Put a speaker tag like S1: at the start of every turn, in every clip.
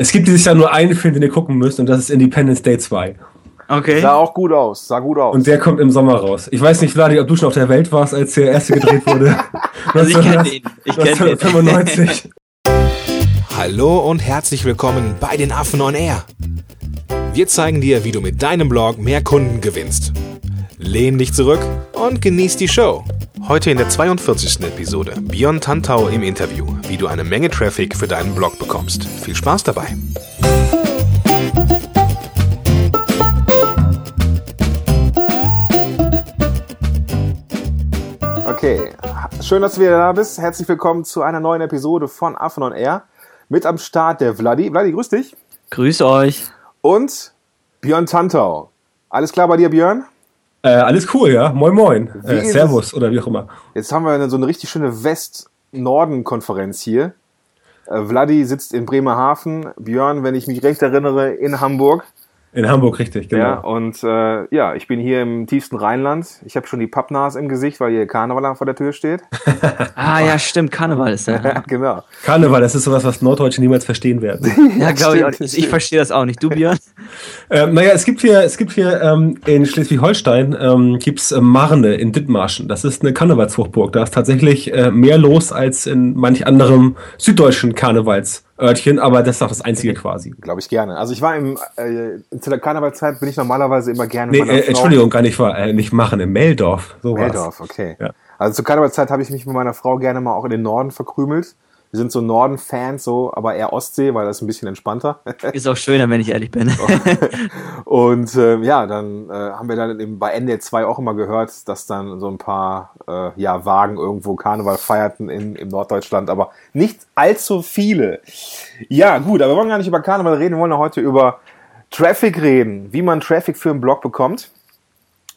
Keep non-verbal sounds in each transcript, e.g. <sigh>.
S1: Es gibt dieses Jahr nur einen Film, den ihr gucken müsst, und das ist Independence Day 2.
S2: Okay.
S3: Sah auch gut aus, sah gut aus.
S1: Und der kommt im Sommer raus. Ich weiß nicht, Vladi, ob du schon auf der Welt warst, als der erste gedreht wurde. <laughs>
S2: Also ich kenne den. Ich kenne den.
S1: 1995.
S4: Hallo und herzlich willkommen bei den Affen on Air. Wir zeigen dir, wie du mit deinem Blog mehr Kunden gewinnst. Lehn dich zurück und genieß die Show. Heute in der 42. Episode Björn Tantau im Interview, wie du eine Menge Traffic für deinen Blog bekommst. Viel Spaß dabei.
S3: Okay, schön, dass du wieder da bist. Herzlich willkommen zu einer neuen Episode von Affen on Air. Mit am Start der Vladi. Vladi, grüß dich.
S2: Grüß euch.
S3: Und Björn Tantau. Alles klar bei dir, Björn?
S1: Äh, alles cool, ja. Moin, moin. Äh, Servus oder wie auch immer.
S3: Jetzt haben wir eine, so eine richtig schöne West-Norden-Konferenz hier. Äh, Vladi sitzt in Bremerhaven, Björn, wenn ich mich recht erinnere, in Hamburg.
S1: In Hamburg, richtig, genau.
S3: Ja, und äh, ja, ich bin hier im tiefsten Rheinland. Ich habe schon die Pappnase im Gesicht, weil hier Karneval vor der Tür steht. <laughs>
S2: Ah ja, stimmt, Karneval ist der.
S3: Ja, <laughs> genau.
S1: Karneval, das ist sowas, was Norddeutsche niemals verstehen werden. <laughs>
S2: Ja, glaube ich auch nicht. Ich verstehe das auch nicht. Du, Björn?
S1: ähm, naja, es gibt hier, es gibt hier ähm, in Schleswig-Holstein ähm, gibt's äh, Marne in Dithmarschen. Das ist eine Karnevalshochburg. Da ist tatsächlich äh, mehr los als in manch anderem süddeutschen Karnevalsörtchen, aber das ist auch das einzige quasi.
S3: Glaube ich gerne. Also ich war im, äh, zu der Karnevalzeit bin ich normalerweise immer gerne
S1: Nee, äh, Entschuldigung, gar nicht wahr. Äh, nicht machen, in Meldorf.
S3: Meldorf, okay.
S1: Ja.
S3: Also zur Karnevalzeit habe ich mich mit meiner Frau gerne mal auch in den Norden verkrümelt. Wir sind so Norden-Fans, so, aber eher Ostsee, weil das ist ein bisschen entspannter. <laughs>
S2: Ist auch schöner, wenn ich ehrlich bin. <laughs>
S3: Und äh, ja, dann äh, haben wir dann eben bei ND2 auch immer gehört, dass dann so ein paar äh, ja, Wagen irgendwo Karneval feierten in, in Norddeutschland, aber nicht allzu viele. Ja, gut, aber wir wollen gar nicht über Karneval reden, wir wollen ja heute über Traffic reden, wie man Traffic für einen Blog bekommt.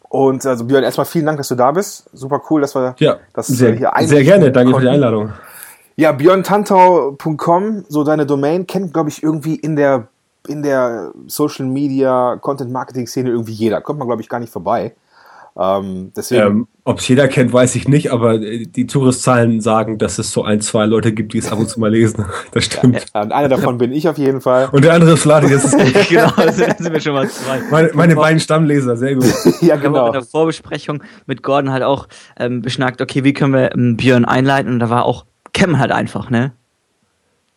S3: Und also Björn, erstmal vielen Dank, dass du da bist. Super cool, dass wir
S1: Ja,
S3: das
S1: sehr,
S3: hier
S1: sehr gerne. Danke für die
S3: konnten.
S1: Einladung.
S3: Ja, björntantau.com, so deine Domain, kennt, glaube ich, irgendwie in der, in der Social Media, Content Marketing Szene irgendwie jeder. Kommt man, glaube ich, gar nicht vorbei. Ähm, deswegen,
S1: Ähm, Ob es jeder kennt, weiß ich nicht, aber äh, die Touristzahlen sagen, dass es so ein, zwei Leute gibt, die es ab und zu mal lesen. <laughs> Das stimmt.
S3: äh, einer davon bin ich auf jeden Fall.
S1: Und der andere ist Vladi, das ist <laughs> gut.
S2: genau, sind wir schon mal zwei.
S1: meine, meine beiden Stammleser, sehr gut. <laughs>
S3: ja,
S2: Wir haben auch
S3: genau.
S2: in der Vorbesprechung mit Gordon halt auch ähm, beschnackt, okay, wie können wir ähm, Björn einleiten? Und da war auch, kennen halt einfach, ne?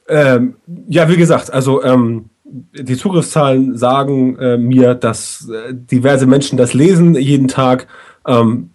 S1: Ähm, ja, wie gesagt, also ähm, die Zugriffszahlen sagen äh, mir, dass äh, diverse Menschen das lesen jeden Tag. Ähm,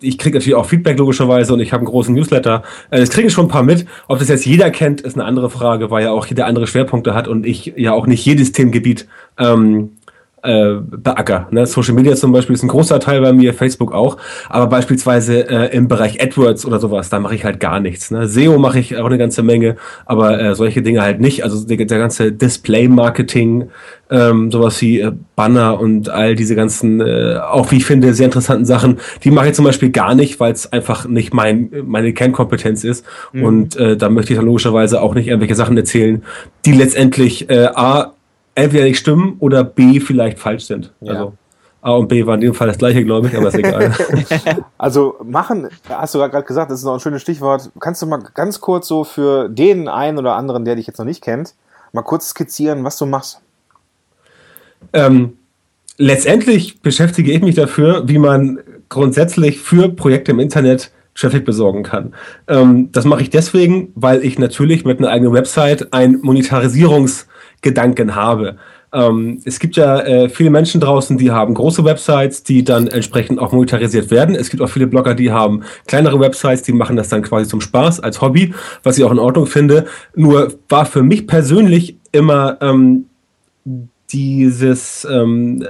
S1: ich kriege natürlich auch Feedback logischerweise und ich habe einen großen Newsletter. Äh, das kriegen schon ein paar mit. Ob das jetzt jeder kennt, ist eine andere Frage, weil ja auch jeder andere Schwerpunkte hat und ich ja auch nicht jedes Themengebiet ähm, äh, beacker. Ne? Social Media zum Beispiel ist ein großer Teil bei mir, Facebook auch, aber beispielsweise äh, im Bereich AdWords oder sowas, da mache ich halt gar nichts. Ne? SEO mache ich auch eine ganze Menge, aber äh, solche Dinge halt nicht. Also der, der ganze Display-Marketing, ähm, sowas wie äh, Banner und all diese ganzen, äh, auch wie ich finde, sehr interessanten Sachen, die mache ich zum Beispiel gar nicht, weil es einfach nicht mein, meine Kernkompetenz ist. Und äh, da möchte ich dann logischerweise auch nicht irgendwelche Sachen erzählen, die letztendlich äh, A, entweder nicht stimmen oder B vielleicht falsch sind.
S3: Ja.
S1: Also A und B waren in dem Fall das gleiche, glaube ich, aber ist egal. <laughs> <laughs>
S3: Also machen, hast du gerade gesagt, das ist noch ein schönes Stichwort. Kannst du mal ganz kurz so für den einen oder anderen, der dich jetzt noch nicht kennt, mal kurz skizzieren, was du machst?
S1: ähm, letztendlich beschäftige ich mich dafür, wie man grundsätzlich für Projekte im Internet Traffic besorgen kann. Ähm, das mache ich deswegen, weil ich natürlich mit einer eigenen Website einen Monetarisierungsgedanken habe. Ähm, es gibt ja äh, viele Menschen draußen, die haben große Websites, die dann entsprechend auch monetarisiert werden. Es gibt auch viele Blogger, die haben kleinere Websites, die machen das dann quasi zum Spaß, als Hobby, was ich auch in Ordnung finde. Nur war für mich persönlich immer ähm, dieses ähm, äh,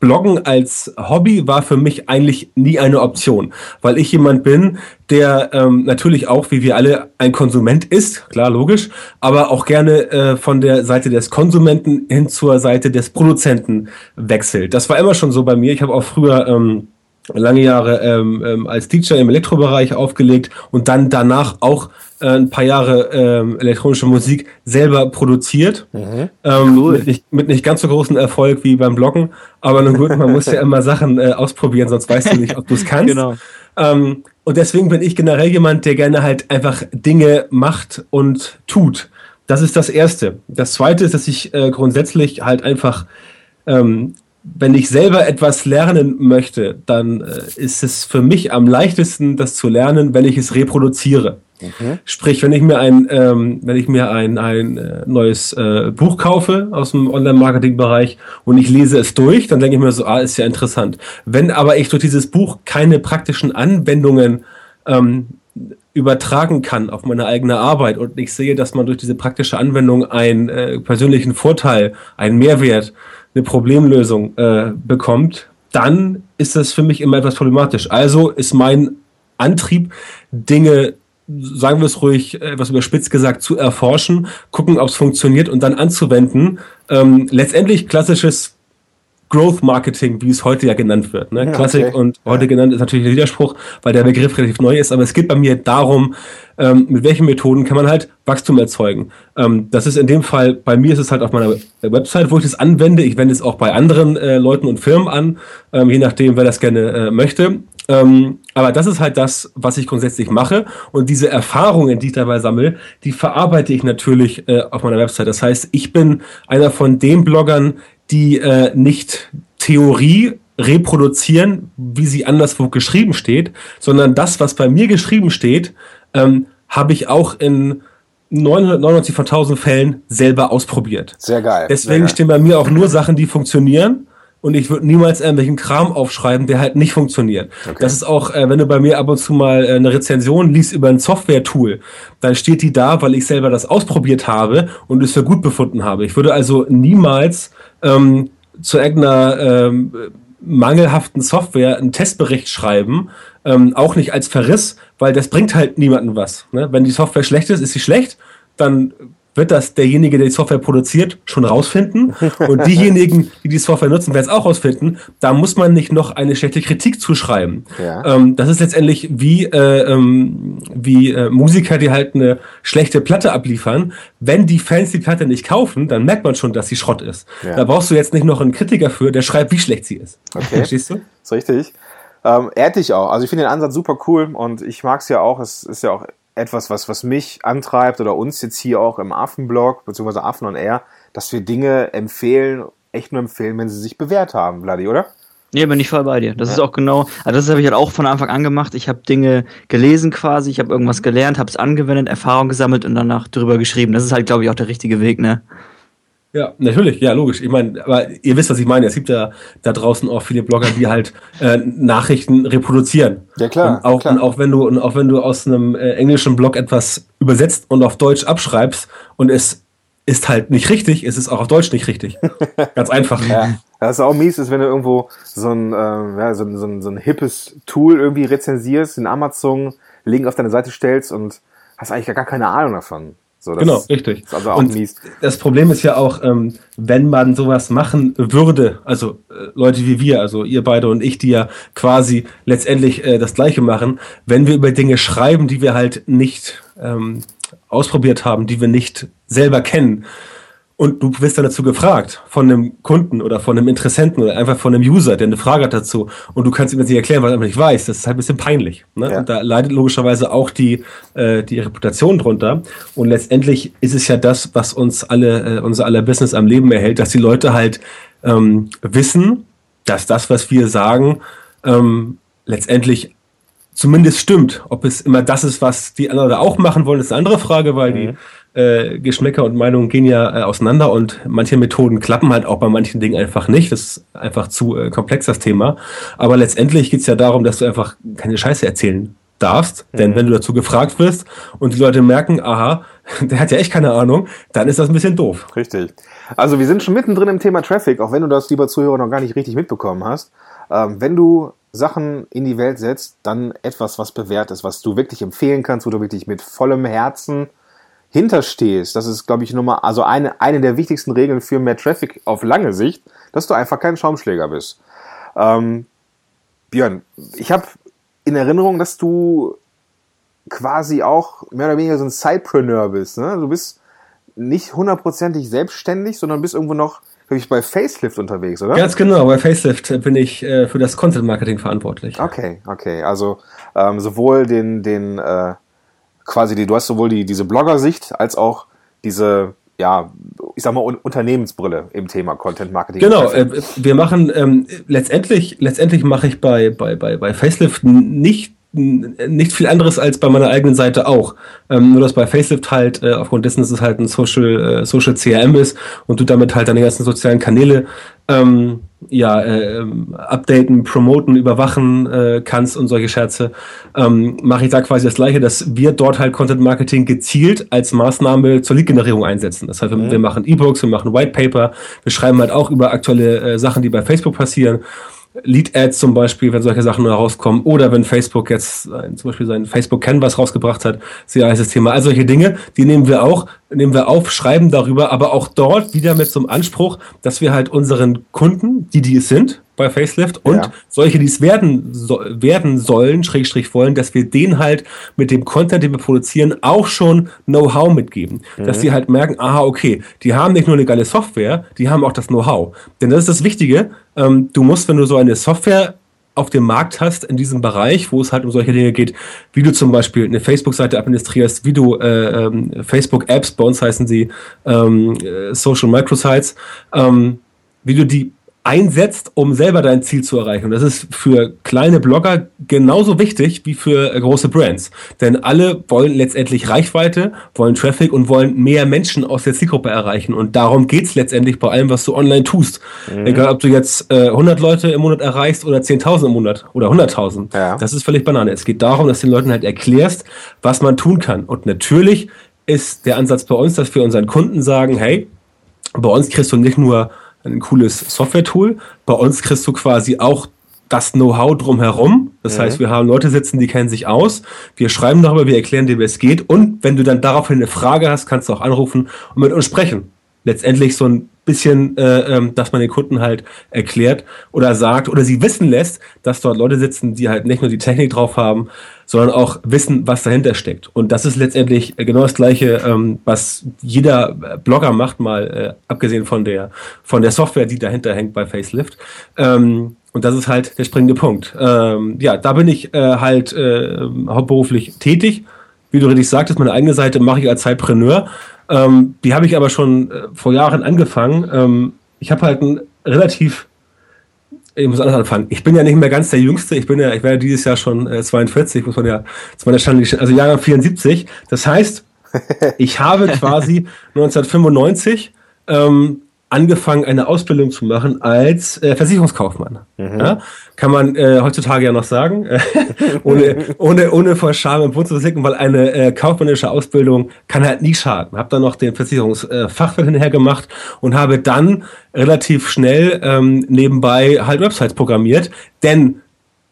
S1: Bloggen als Hobby war für mich eigentlich nie eine Option, weil ich jemand bin, der ähm, natürlich auch, wie wir alle, ein Konsument ist, klar, logisch, aber auch gerne äh, von der Seite des Konsumenten hin zur Seite des Produzenten wechselt. Das war immer schon so bei mir. Ich habe auch früher ähm, lange Jahre ähm, ähm, als Teacher im Elektrobereich aufgelegt und dann danach auch äh, ein paar Jahre ähm, elektronische Musik selber produziert. Ähm,
S2: Cool.
S1: mit, nicht, mit nicht ganz so großen Erfolg wie beim Bloggen, aber nun gut, man muss ja immer Sachen äh, ausprobieren, sonst weißt du nicht, ob du es kannst.
S2: Genau.
S1: Ähm, und deswegen bin ich generell jemand, der gerne halt einfach Dinge macht und tut. Das ist das Erste. Das Zweite ist, dass ich äh, grundsätzlich halt einfach, ähm, wenn ich selber etwas lernen möchte, dann äh, ist es für mich am leichtesten, das zu lernen, wenn ich es reproduziere. Mhm. Sprich, wenn ich mir ein, ähm, wenn ich mir ein, ein äh, neues äh, Buch kaufe aus dem Online-Marketing-Bereich und ich lese es durch, dann denke ich mir so, ah, ist ja interessant. Wenn aber ich durch dieses Buch keine praktischen Anwendungen ähm, übertragen kann auf meine eigene Arbeit und ich sehe, dass man durch diese praktische Anwendung einen äh, persönlichen Vorteil, einen Mehrwert, eine Problemlösung äh, bekommt, dann ist das für mich immer etwas problematisch. Also ist mein Antrieb, Dinge sagen wir es ruhig, etwas überspitzt gesagt, zu erforschen, gucken, ob es funktioniert und dann anzuwenden. Ähm, letztendlich klassisches Growth Marketing, wie es heute ja genannt wird. Ne? Klassik okay. und heute ja. genannt ist natürlich ein Widerspruch, weil der Begriff relativ neu ist, aber es geht bei mir darum, ähm, mit welchen Methoden kann man halt Wachstum erzeugen. Ähm, das ist in dem Fall, bei mir ist es halt auf meiner Website, wo ich das anwende. Ich wende es auch bei anderen äh, Leuten und Firmen an, ähm, je nachdem, wer das gerne äh, möchte. Ähm, aber das ist halt das, was ich grundsätzlich mache. Und diese Erfahrungen, die ich dabei sammle, die verarbeite ich natürlich äh, auf meiner Website. Das heißt, ich bin einer von den Bloggern, die äh, nicht Theorie reproduzieren, wie sie anderswo geschrieben steht, sondern das, was bei mir geschrieben steht, ähm, habe ich auch in 999 von 1000 Fällen selber ausprobiert.
S3: Sehr geil.
S1: Deswegen
S3: Sehr
S1: stehen bei mir auch nur Sachen, die funktionieren und ich würde niemals irgendwelchen Kram aufschreiben, der halt nicht funktioniert. Okay. Das ist auch, äh, wenn du bei mir ab und zu mal äh, eine Rezension liest über ein Software-Tool, dann steht die da, weil ich selber das ausprobiert habe und es für gut befunden habe. Ich würde also niemals ähm, zu irgendeiner ähm, mangelhaften Software einen Testbericht schreiben, ähm, auch nicht als Verriss, weil das bringt halt niemandem was. Ne? Wenn die Software schlecht ist, ist sie schlecht, dann wird das derjenige, der die Software produziert, schon rausfinden. Und diejenigen, die die Software nutzen, werden es auch rausfinden. Da muss man nicht noch eine schlechte Kritik zuschreiben. Ja. Ähm, das ist letztendlich wie, äh, ähm, wie äh, Musiker, die halt eine schlechte Platte abliefern. Wenn die Fans die Platte nicht kaufen, dann merkt man schon, dass sie Schrott ist. Ja. Da brauchst du jetzt nicht noch einen Kritiker für, der schreibt, wie schlecht sie ist.
S3: Okay. <laughs> Verstehst du? ist richtig. Ähm, ehrt dich auch. Also ich finde den Ansatz super cool und ich mag es ja auch. Es ist ja auch etwas, was, was mich antreibt oder uns jetzt hier auch im Affenblog, beziehungsweise Affen on Air, dass wir Dinge empfehlen, echt nur empfehlen, wenn sie sich bewährt haben, Vladi, oder?
S2: Nee, bin ich voll bei dir. Das ja. ist auch genau, also das habe ich halt auch von Anfang an gemacht. Ich habe Dinge gelesen quasi, ich habe irgendwas gelernt, habe es angewendet, Erfahrung gesammelt und danach drüber geschrieben. Das ist halt, glaube ich, auch der richtige Weg, ne?
S1: Ja, natürlich, ja, logisch. Ich meine, aber ihr wisst, was ich meine. Es gibt ja da draußen auch viele Blogger, die halt äh, Nachrichten reproduzieren.
S3: Ja, klar.
S1: Und auch,
S3: klar.
S1: Und auch wenn du, und auch wenn du aus einem äh, englischen Blog etwas übersetzt und auf Deutsch abschreibst und es ist halt nicht richtig, ist es auch auf Deutsch nicht richtig. <laughs> Ganz einfach.
S3: ja. Was auch mies ist, wenn du irgendwo so ein, äh, ja, so, ein, so, ein, so ein hippes Tool irgendwie rezensierst, in Amazon, Link auf deine Seite stellst und hast eigentlich gar keine Ahnung davon.
S1: So, genau, richtig.
S3: Ist also auch und mies.
S1: Das Problem ist ja auch, ähm, wenn man sowas machen würde, also äh, Leute wie wir, also ihr beide und ich, die ja quasi letztendlich äh, das Gleiche machen, wenn wir über Dinge schreiben, die wir halt nicht ähm, ausprobiert haben, die wir nicht selber kennen, und du wirst dann dazu gefragt von einem Kunden oder von einem Interessenten oder einfach von einem User, der eine Frage hat dazu und du kannst ihm das nicht erklären, weil er einfach nicht weiß. Das ist halt ein bisschen peinlich. Ne? Ja. Und da leidet logischerweise auch die, äh, die Reputation drunter. Und letztendlich ist es ja das, was uns alle, äh, unser aller Business am Leben erhält, dass die Leute halt ähm, wissen, dass das, was wir sagen, ähm, letztendlich zumindest stimmt. Ob es immer das ist, was die anderen auch machen wollen, ist eine andere Frage, weil mhm. die äh, Geschmäcker und Meinungen gehen ja äh, auseinander und manche Methoden klappen halt auch bei manchen Dingen einfach nicht. Das ist einfach zu äh, komplex, das Thema. Aber letztendlich geht es ja darum, dass du einfach keine Scheiße erzählen darfst. Mhm. Denn wenn du dazu gefragt wirst und die Leute merken, aha, <laughs> der hat ja echt keine Ahnung, dann ist das ein bisschen doof.
S3: Richtig. Also wir sind schon mittendrin im Thema Traffic, auch wenn du das, lieber Zuhörer, noch gar nicht richtig mitbekommen hast. Ähm, wenn du Sachen in die Welt setzt, dann etwas, was bewährt ist, was du wirklich empfehlen kannst, wo du wirklich mit vollem Herzen hinterstehst, das ist, glaube ich, Nummer, also eine, eine der wichtigsten Regeln für mehr Traffic auf lange Sicht, dass du einfach kein Schaumschläger bist. Ähm, Björn, ich habe in Erinnerung, dass du quasi auch mehr oder weniger so ein Sidepreneur bist. Ne? Du bist nicht hundertprozentig selbstständig, sondern bist irgendwo noch, glaube ich, bei Facelift unterwegs, oder?
S1: Ganz genau, bei Facelift bin ich äh, für das Content Marketing verantwortlich.
S3: Okay, okay. Also ähm, sowohl den, den äh, quasi die, du hast sowohl die, diese Blogger-Sicht als auch diese ja, ich sag mal, Unternehmensbrille im Thema Content Marketing.
S1: Genau, äh, wir machen ähm, letztendlich, letztendlich mache ich bei, bei, bei, bei Facelift nicht nicht viel anderes als bei meiner eigenen Seite auch. Ähm, nur dass bei Facelift halt äh, aufgrund dessen, dass es halt ein Social, äh, Social CRM ist und du damit halt deine ganzen sozialen Kanäle ähm, ja, äh, updaten, promoten, überwachen äh, kannst und solche Scherze, ähm, mache ich da quasi das gleiche, dass wir dort halt Content Marketing gezielt als Maßnahme zur Lead-Generierung einsetzen. Das heißt, wir, mhm. wir machen E-Books, wir machen White Paper, wir schreiben halt auch über aktuelle äh, Sachen, die bei Facebook passieren Lead-Ads zum Beispiel, wenn solche Sachen herauskommen, oder wenn Facebook jetzt zum Beispiel sein Facebook Canvas rausgebracht hat, sehr heißes Thema. All solche Dinge, die nehmen wir auch, nehmen wir auf, schreiben darüber, aber auch dort wieder mit so einem Anspruch, dass wir halt unseren Kunden, die die es sind, bei Facelift und ja. solche, die es werden, so, werden sollen, Schrägstrich wollen, dass wir denen halt mit dem Content, den wir produzieren, auch schon Know-how mitgeben. Mhm. Dass die halt merken, aha, okay, die haben nicht nur eine geile Software, die haben auch das Know-how. Denn das ist das Wichtige. Ähm, du musst, wenn du so eine Software auf dem Markt hast in diesem Bereich, wo es halt um solche Dinge geht, wie du zum Beispiel eine Facebook-Seite administrierst, wie du äh, ähm, Facebook-Apps, bei uns heißen sie ähm, äh, Social Microsites, ähm, wie du die einsetzt, um selber dein Ziel zu erreichen. Und das ist für kleine Blogger genauso wichtig wie für große Brands. Denn alle wollen letztendlich Reichweite, wollen Traffic und wollen mehr Menschen aus der Zielgruppe erreichen. Und darum geht's letztendlich bei allem, was du online tust. Mhm. Egal, ob du jetzt äh, 100 Leute im Monat erreichst oder 10.000 im Monat oder 100.000. Ja. Das ist völlig Banane. Es geht darum, dass du den Leuten halt erklärst, was man tun kann. Und natürlich ist der Ansatz bei uns, dass wir unseren Kunden sagen, hey, bei uns kriegst du nicht nur ein cooles Software-Tool. Bei uns kriegst du quasi auch das Know-how drumherum. Das mhm. heißt, wir haben Leute sitzen, die kennen sich aus. Wir schreiben darüber, wir erklären dir, wie es geht. Und wenn du dann daraufhin eine Frage hast, kannst du auch anrufen und mit uns sprechen. Letztendlich so ein bisschen, äh, ähm, dass man den Kunden halt erklärt oder sagt oder sie wissen lässt, dass dort Leute sitzen, die halt nicht nur die Technik drauf haben, sondern auch wissen, was dahinter steckt. Und das ist letztendlich genau das Gleiche, ähm, was jeder Blogger macht, mal äh, abgesehen von der von der Software, die dahinter hängt bei Facelift. Ähm, und das ist halt der springende Punkt. Ähm, ja, da bin ich äh, halt äh, hauptberuflich tätig. Wie du richtig sagtest, meine eigene Seite mache ich als Zeitpreneur. Ähm, die habe ich aber schon äh, vor Jahren angefangen. Ähm, ich habe halt ein relativ, ich muss anders anfangen. Ich bin ja nicht mehr ganz der Jüngste. Ich bin ja, ich werde dieses Jahr schon äh, 42, muss man ja, war der Stand, also Jahrgang 74. Das heißt, <laughs> ich habe quasi 1995 ähm, angefangen, eine Ausbildung zu machen als äh, Versicherungskaufmann. Mhm. Ja? Kann man äh, heutzutage ja noch sagen, <laughs> ohne, ohne, ohne vor Scham im Bund zu sicken, weil eine äh, kaufmännische Ausbildung kann halt nie schaden. Hab dann noch den Versicherungsfachwirt äh, hinterher gemacht und habe dann relativ schnell ähm, nebenbei halt Websites programmiert, denn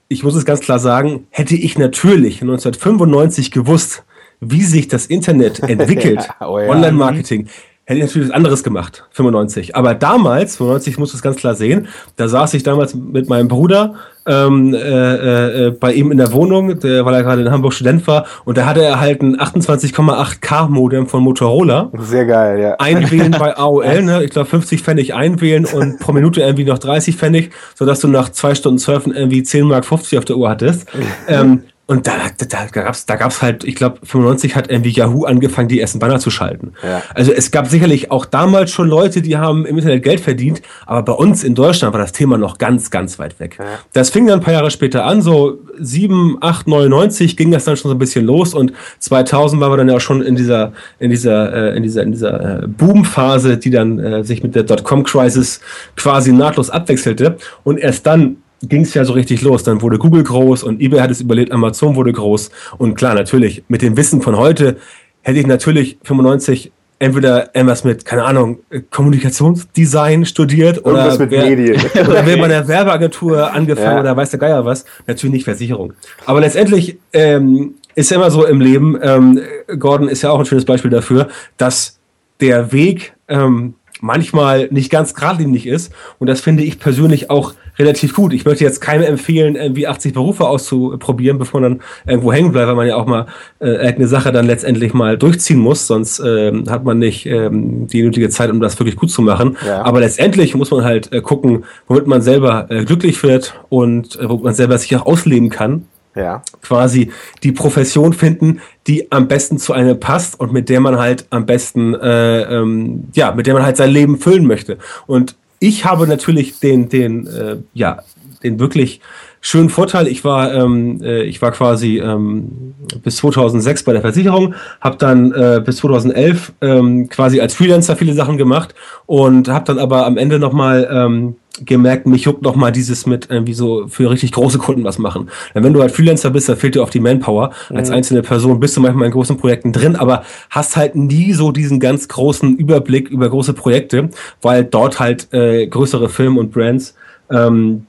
S1: ich muss es ganz klar sagen, hätte ich natürlich 1995 gewusst, wie sich das Internet <laughs> entwickelt, oh ja. Online-Marketing, hätte ich natürlich was anderes gemacht, 95. Aber damals, 95 musst du es ganz klar sehen, da saß ich damals mit meinem Bruder ähm, äh, äh, bei ihm in der Wohnung, der, weil er gerade in Hamburg Student war, und da hatte er halt ein 28,8K Modem von Motorola.
S3: Sehr geil, ja.
S1: Einwählen bei <laughs> AOL, ne? ich glaube 50 Pfennig einwählen und pro Minute irgendwie noch 30 Pfennig, sodass du nach zwei Stunden Surfen irgendwie 10 Mark 50 auf der Uhr hattest. <laughs> ähm, und da, da, da gab's, da gab's halt, ich glaube, 95 hat irgendwie Yahoo angefangen, die ersten Banner zu schalten. Ja. Also es gab sicherlich auch damals schon Leute, die haben im Internet Geld verdient, aber bei uns in Deutschland war das Thema noch ganz, ganz weit weg. Ja. Das fing dann ein paar Jahre später an, so 7, 8, 99 ging das dann schon so ein bisschen los und 2000 waren wir dann ja auch schon in dieser, in dieser, äh, in dieser, in dieser äh, Boomphase, die dann äh, sich mit der Dotcom-Crisis quasi nahtlos abwechselte und erst dann ging es ja so richtig los. Dann wurde Google groß und eBay hat es überlebt, Amazon wurde groß. Und klar, natürlich, mit dem Wissen von heute hätte ich natürlich 95 entweder irgendwas mit, keine Ahnung, Kommunikationsdesign studiert oder, mit wär, Medien. <laughs> oder wäre bei der <laughs> Werbeagentur angefangen ja. oder weiß der Geier was. Natürlich nicht Versicherung. Aber letztendlich ähm, ist ja immer so im Leben, ähm, Gordon ist ja auch ein schönes Beispiel dafür, dass der Weg ähm, manchmal nicht ganz geradlinig ist. Und das finde ich persönlich auch relativ gut. Ich möchte jetzt keinem empfehlen, irgendwie 80 Berufe auszuprobieren, bevor man dann irgendwo hängen bleibt, weil man ja auch mal äh, eine Sache dann letztendlich mal durchziehen muss, sonst ähm, hat man nicht ähm, die nötige Zeit, um das wirklich gut zu machen. Ja. Aber letztendlich muss man halt äh, gucken, womit man selber äh, glücklich wird und äh, wo man selber sich auch ausleben kann ja. quasi die Profession finden, die am besten zu einem passt und mit der man halt am besten, äh, ähm, ja, mit der man halt sein Leben füllen möchte. Und ich habe natürlich den, den, äh, ja, den wirklich schönen Vorteil. Ich war, ähm, äh, ich war quasi ähm, bis 2006 bei der Versicherung, habe dann äh, bis 2011 ähm, quasi als Freelancer viele Sachen gemacht und habe dann aber am Ende nochmal ähm, gemerkt, mich juckt noch mal dieses mit irgendwie so für richtig große Kunden was machen. Denn wenn du halt Freelancer bist, da fehlt dir auf die Manpower. Mhm. Als einzelne Person bist du manchmal in großen Projekten drin, aber hast halt nie so diesen ganz großen Überblick über große Projekte, weil dort halt äh, größere Filme und Brands ähm,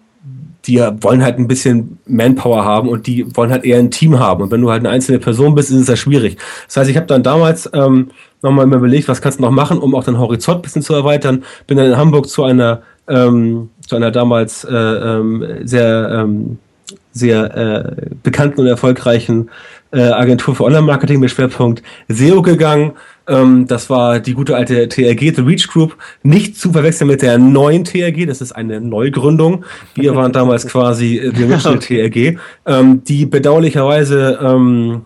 S1: die wollen halt ein bisschen Manpower haben und die wollen halt eher ein Team haben. Und wenn du halt eine einzelne Person bist, ist es ja schwierig. Das heißt, ich habe dann damals ähm, nochmal überlegt, was kannst du noch machen, um auch den Horizont ein bisschen zu erweitern. Bin dann in Hamburg zu einer ähm, zu einer damals äh, ähm, sehr, ähm, sehr äh, bekannten und erfolgreichen äh, Agentur für Online-Marketing mit Schwerpunkt SEO gegangen. Ähm, das war die gute alte TRG, The Reach Group. Nicht zu verwechseln mit der neuen TRG, das ist eine Neugründung. Wir waren damals quasi die Original TRG, ähm, die bedauerlicherweise ähm,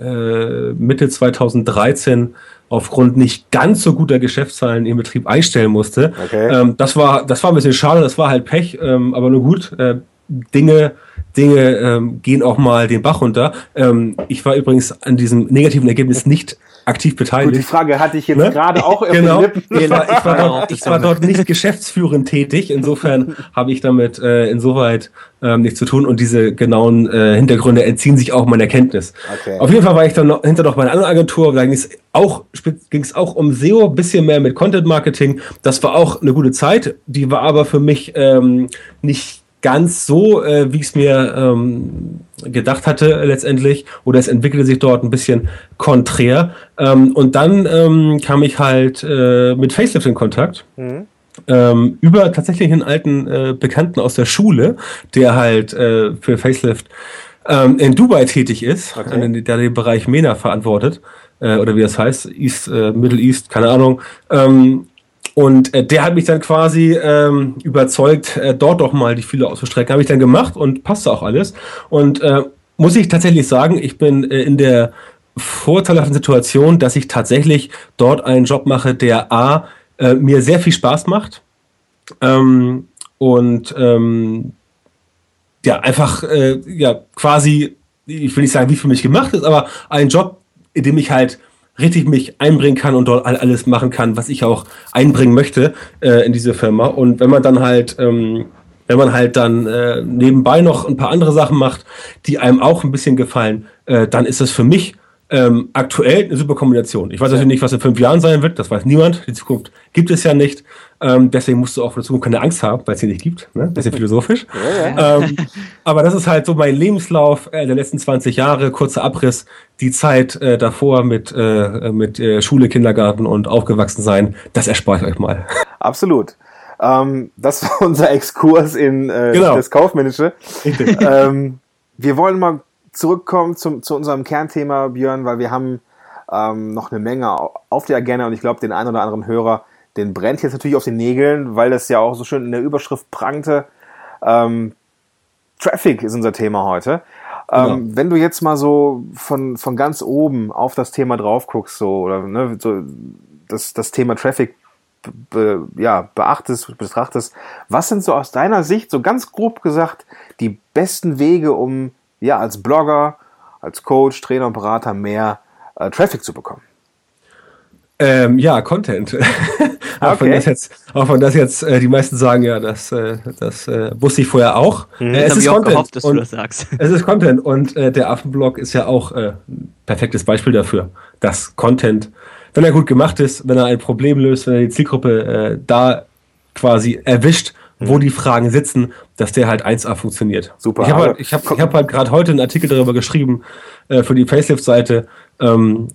S1: äh, Mitte 2013 aufgrund nicht ganz so guter Geschäftszahlen im Betrieb einstellen musste. Okay. Ähm, das war das war ein bisschen schade, das war halt Pech, ähm, aber nur gut. Äh, Dinge Dinge ähm, gehen auch mal den Bach runter. Ähm, ich war übrigens an diesem negativen Ergebnis nicht aktiv beteiligt. Gut,
S3: die Frage hatte ich jetzt ne? gerade auch
S1: genau. Ich war, ich war, dort, ich war dort nicht geschäftsführend tätig. Insofern habe ich damit äh, insoweit ähm, nichts zu tun und diese genauen äh, Hintergründe entziehen sich auch meiner Kenntnis. Okay. Auf jeden Fall war ich dann noch, hinter noch bei einer anderen Agentur, da ging es auch, ging's auch um SEO, bisschen mehr mit Content Marketing. Das war auch eine gute Zeit, die war aber für mich ähm, nicht ganz so, äh, wie ich es mir ähm, gedacht hatte äh, letztendlich. Oder es entwickelte sich dort ein bisschen konträr. Ähm, und dann ähm, kam ich halt äh, mit Facelift in Kontakt. Mhm. Ähm, über tatsächlich einen alten äh, Bekannten aus der Schule, der halt äh, für Facelift ähm, in Dubai tätig ist, okay. der den Bereich MENA verantwortet, äh, oder wie das heißt, East, äh, Middle East, keine Ahnung. Ähm, und äh, der hat mich dann quasi ähm, überzeugt, äh, dort doch mal die Fühler auszustrecken. Habe ich dann gemacht und passte auch alles. Und äh, muss ich tatsächlich sagen, ich bin äh, in der vorteilhaften Situation, dass ich tatsächlich dort einen Job mache, der A, äh, mir sehr viel Spaß macht. Ähm, und ähm, ja, einfach äh, ja quasi, ich will nicht sagen, wie für mich gemacht ist, aber ein Job, in dem ich halt richtig mich einbringen kann und dort alles machen kann, was ich auch einbringen möchte äh, in diese Firma. Und wenn man dann halt, ähm, wenn man halt dann äh, nebenbei noch ein paar andere Sachen macht, die einem auch ein bisschen gefallen, äh, dann ist das für mich ähm, aktuell eine super Kombination. Ich weiß natürlich nicht, was in fünf Jahren sein wird, das weiß niemand. Die Zukunft gibt es ja nicht. Ähm, deswegen musst du auch für die Zukunft keine Angst haben, weil es sie nicht gibt. Ne? Bisschen philosophisch. <laughs> Ja, ja. Ähm, aber das ist halt so mein Lebenslauf äh, der letzten 20 Jahre, kurzer Abriss, die Zeit äh, davor mit, äh, mit äh, Schule, Kindergarten und aufgewachsen sein, das erspare ich euch mal. <laughs>
S3: Absolut. Ähm, das war <laughs> unser Exkurs in äh, genau. das Kaufmännische. ähm, wir wollen mal zurückkommen zum, zu unserem Kernthema, Björn, weil wir haben ähm, noch eine Menge auf der Agenda und ich glaube, den einen oder anderen Hörer, den brennt jetzt natürlich auf den Nägeln, weil das ja auch so schön in der Überschrift prangte. Ähm, Traffic ist unser Thema heute. Ähm, genau. Wenn du jetzt mal so von, von ganz oben auf das Thema drauf guckst, so, oder ne, so das, das Thema Traffic be, ja, beachtest, betrachtest, was sind so aus deiner Sicht, so ganz grob gesagt, die besten Wege, um ja, als Blogger, als Coach, Trainer und Berater mehr äh, Traffic zu bekommen?
S1: Ähm, ja, Content. <laughs> auch, okay. wenn das jetzt, auch wenn das jetzt äh, die meisten sagen, ja, das, äh, das äh, wusste ich vorher auch.
S2: Mhm, äh, es ist Content. Gehofft, dass du das sagst. <laughs>
S1: Es ist Content und äh, der Affenblog ist ja auch äh, ein perfektes Beispiel dafür, dass Content, wenn er gut gemacht ist, wenn er ein Problem löst, wenn er die Zielgruppe äh, da quasi erwischt wo mhm. die Fragen sitzen, dass der halt 1A funktioniert. Super. Ich habe halt, ich hab, ich hab halt gerade heute einen Artikel darüber geschrieben äh, für die Facelift-Seite, ähm,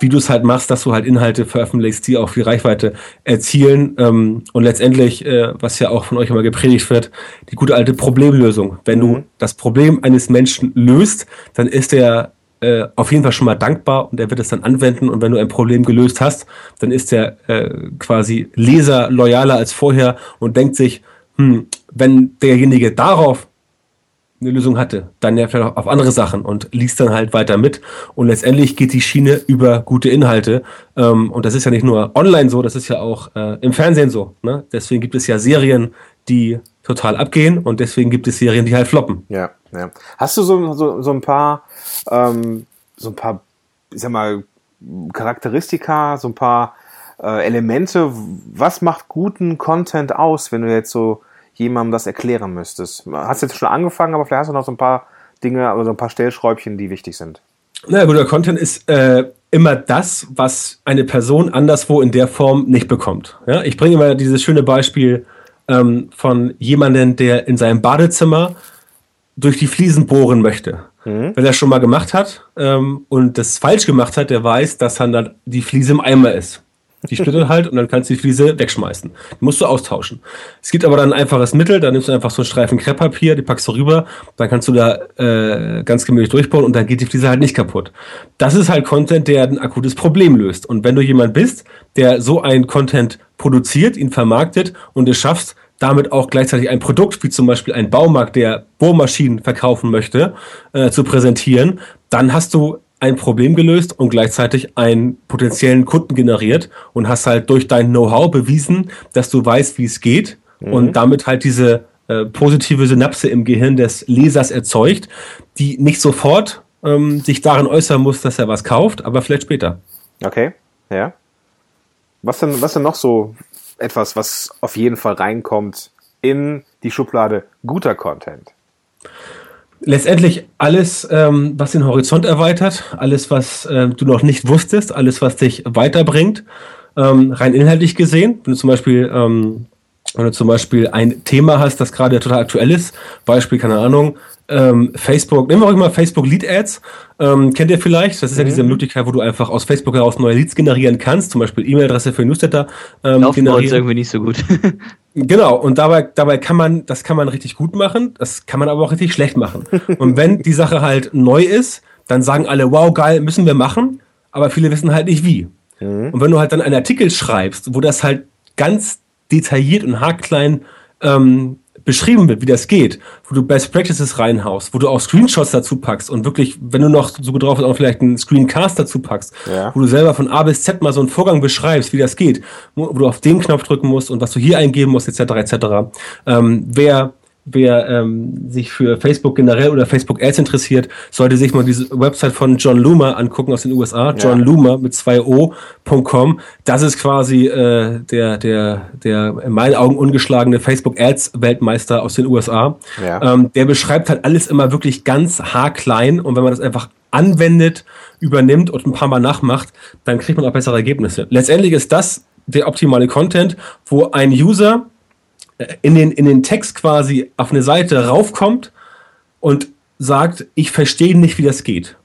S1: wie du es halt machst, dass du halt Inhalte veröffentlichst, die auch viel Reichweite erzielen ähm, und letztendlich, äh, was ja auch von euch immer gepredigt wird, die gute alte Problemlösung. Wenn mhm. du das Problem eines Menschen löst, dann ist der äh, auf jeden Fall schon mal dankbar und er wird es dann anwenden und wenn du ein Problem gelöst hast, dann ist er äh, quasi Leser loyaler als vorher und denkt sich, hm, wenn derjenige darauf eine Lösung hatte, dann ja vielleicht auf andere Sachen und liest dann halt weiter mit. Und letztendlich geht die Schiene über gute Inhalte. Ähm, und das ist ja nicht nur online so, das ist ja auch äh, im Fernsehen so. Ne? Deswegen gibt es ja Serien, die total abgehen und deswegen gibt es Serien, die halt floppen.
S3: Ja, ja. Hast du so, so, so ein paar, ähm, so ein paar, ich sag mal, Charakteristika, so ein paar äh, Elemente, was macht guten Content aus, wenn du jetzt so jemandem das erklären müsstest? Hast jetzt schon angefangen, aber vielleicht hast du noch so ein paar Dinge, also ein paar Stellschräubchen, die wichtig sind.
S1: Na, guter Content ist äh, immer das, was eine Person anderswo in der Form nicht bekommt. Ja, ich bringe immer dieses schöne Beispiel ähm, von jemandem, der in seinem Badezimmer durch die Fliesen bohren möchte. Mhm. Wenn er schon mal gemacht hat ähm, und das falsch gemacht hat, der weiß, dass dann die Fliese im Eimer ist. Die splittert halt und dann kannst du die Fliese wegschmeißen. Die musst du austauschen. Es gibt aber dann ein einfaches Mittel, da nimmst du einfach so einen Streifen Krepppapier, die packst du rüber, dann kannst du da äh, ganz gemütlich durchbauen und dann geht die Fliese halt nicht kaputt. Das ist halt Content, der ein akutes Problem löst. Und wenn du jemand bist, der so ein Content produziert, ihn vermarktet und es schaffst, damit auch gleichzeitig ein Produkt, wie zum Beispiel ein Baumarkt, der Bohrmaschinen verkaufen möchte, äh, zu präsentieren, dann hast du ein Problem gelöst und gleichzeitig einen potenziellen Kunden generiert und hast halt durch dein Know-how bewiesen, dass du weißt, wie es geht mhm. und damit halt diese äh, positive Synapse im Gehirn des Lesers erzeugt, die nicht sofort ähm, sich darin äußern muss, dass er was kauft, aber vielleicht später.
S3: Okay, ja. Was denn, was denn noch so etwas, was auf jeden Fall reinkommt in die Schublade guter Content?
S1: Letztendlich alles, ähm, was den Horizont erweitert, alles, was äh, du noch nicht wusstest, alles, was dich weiterbringt, ähm, rein inhaltlich gesehen. Wenn du zum Beispiel, ähm, wenn du zum Beispiel ein Thema hast, das gerade total aktuell ist, Beispiel, keine Ahnung, ähm, Facebook, nehmen wir auch mal Facebook Lead Ads, ähm, kennt ihr vielleicht? Das ist ja diese mhm. Möglichkeit, wo du einfach aus Facebook heraus neue Leads generieren kannst, zum Beispiel E-Mail-Adresse für Newsletter
S2: ähm, Laufen generieren. irgendwie nicht so gut. <laughs>
S1: genau, und dabei, dabei kann man, das kann man richtig gut machen, das kann man aber auch richtig schlecht machen. <laughs> und wenn die Sache halt neu ist, dann sagen alle, wow, geil, müssen wir machen, aber viele wissen halt nicht wie. Mhm. Und wenn du halt dann einen Artikel schreibst, wo das halt ganz detailliert und haarklein ähm, beschrieben wird, wie das geht, wo du Best Practices reinhaust, wo du auch Screenshots dazu packst und wirklich, wenn du noch so gut drauf bist, auch vielleicht einen Screencast dazu packst, ja. wo du selber von A bis Z mal so einen Vorgang beschreibst, wie das geht, wo, wo du auf den Knopf drücken musst und was du hier eingeben musst, etc., etc. Ähm, wer wer ähm, sich für Facebook generell oder Facebook Ads interessiert, sollte sich mal diese Website von John Loomer angucken aus den USA. Ja. John Loomer mit zwei O.com. Das ist quasi äh, der, der, der in meinen Augen ungeschlagene Facebook Ads Weltmeister aus den USA. Ja. Ähm, der beschreibt halt alles immer wirklich ganz haarklein und wenn man das einfach anwendet, übernimmt und ein paar Mal nachmacht, dann kriegt man auch bessere Ergebnisse. Letztendlich ist das der optimale Content, wo ein User in den, in den Text quasi auf eine Seite raufkommt und sagt, ich verstehe nicht, wie das geht.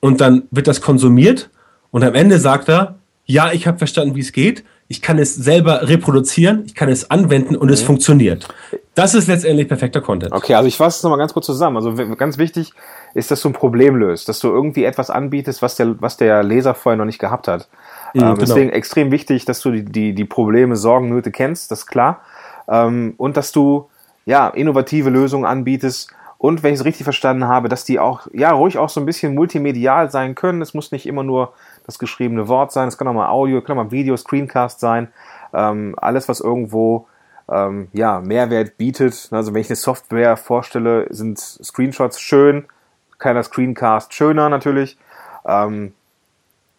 S1: Und dann wird das konsumiert und am Ende sagt er, ja, ich habe verstanden, wie es geht. Ich kann es selber reproduzieren, ich kann es anwenden und mhm. es funktioniert. Das ist letztendlich perfekter Content.
S3: Okay, also ich fasse es nochmal ganz kurz zusammen. Also ganz wichtig ist, dass du ein Problem löst, dass du irgendwie etwas anbietest, was der, was der Leser vorher noch nicht gehabt hat. Mhm, ähm, genau. Deswegen extrem wichtig, dass du die, die, die Probleme, Sorgen, Nöte kennst, das ist klar ähm, und dass du ja innovative Lösungen anbietest und wenn ich es richtig verstanden habe, dass die auch ja ruhig auch so ein bisschen multimedial sein können. Es muss nicht immer nur das geschriebene Wort sein, es kann auch mal Audio, kann auch mal Video, Screencast sein, ähm, alles was irgendwo ähm, ja Mehrwert bietet. Also wenn ich eine Software vorstelle, sind Screenshots schön, keiner Screencast schöner natürlich. Ähm,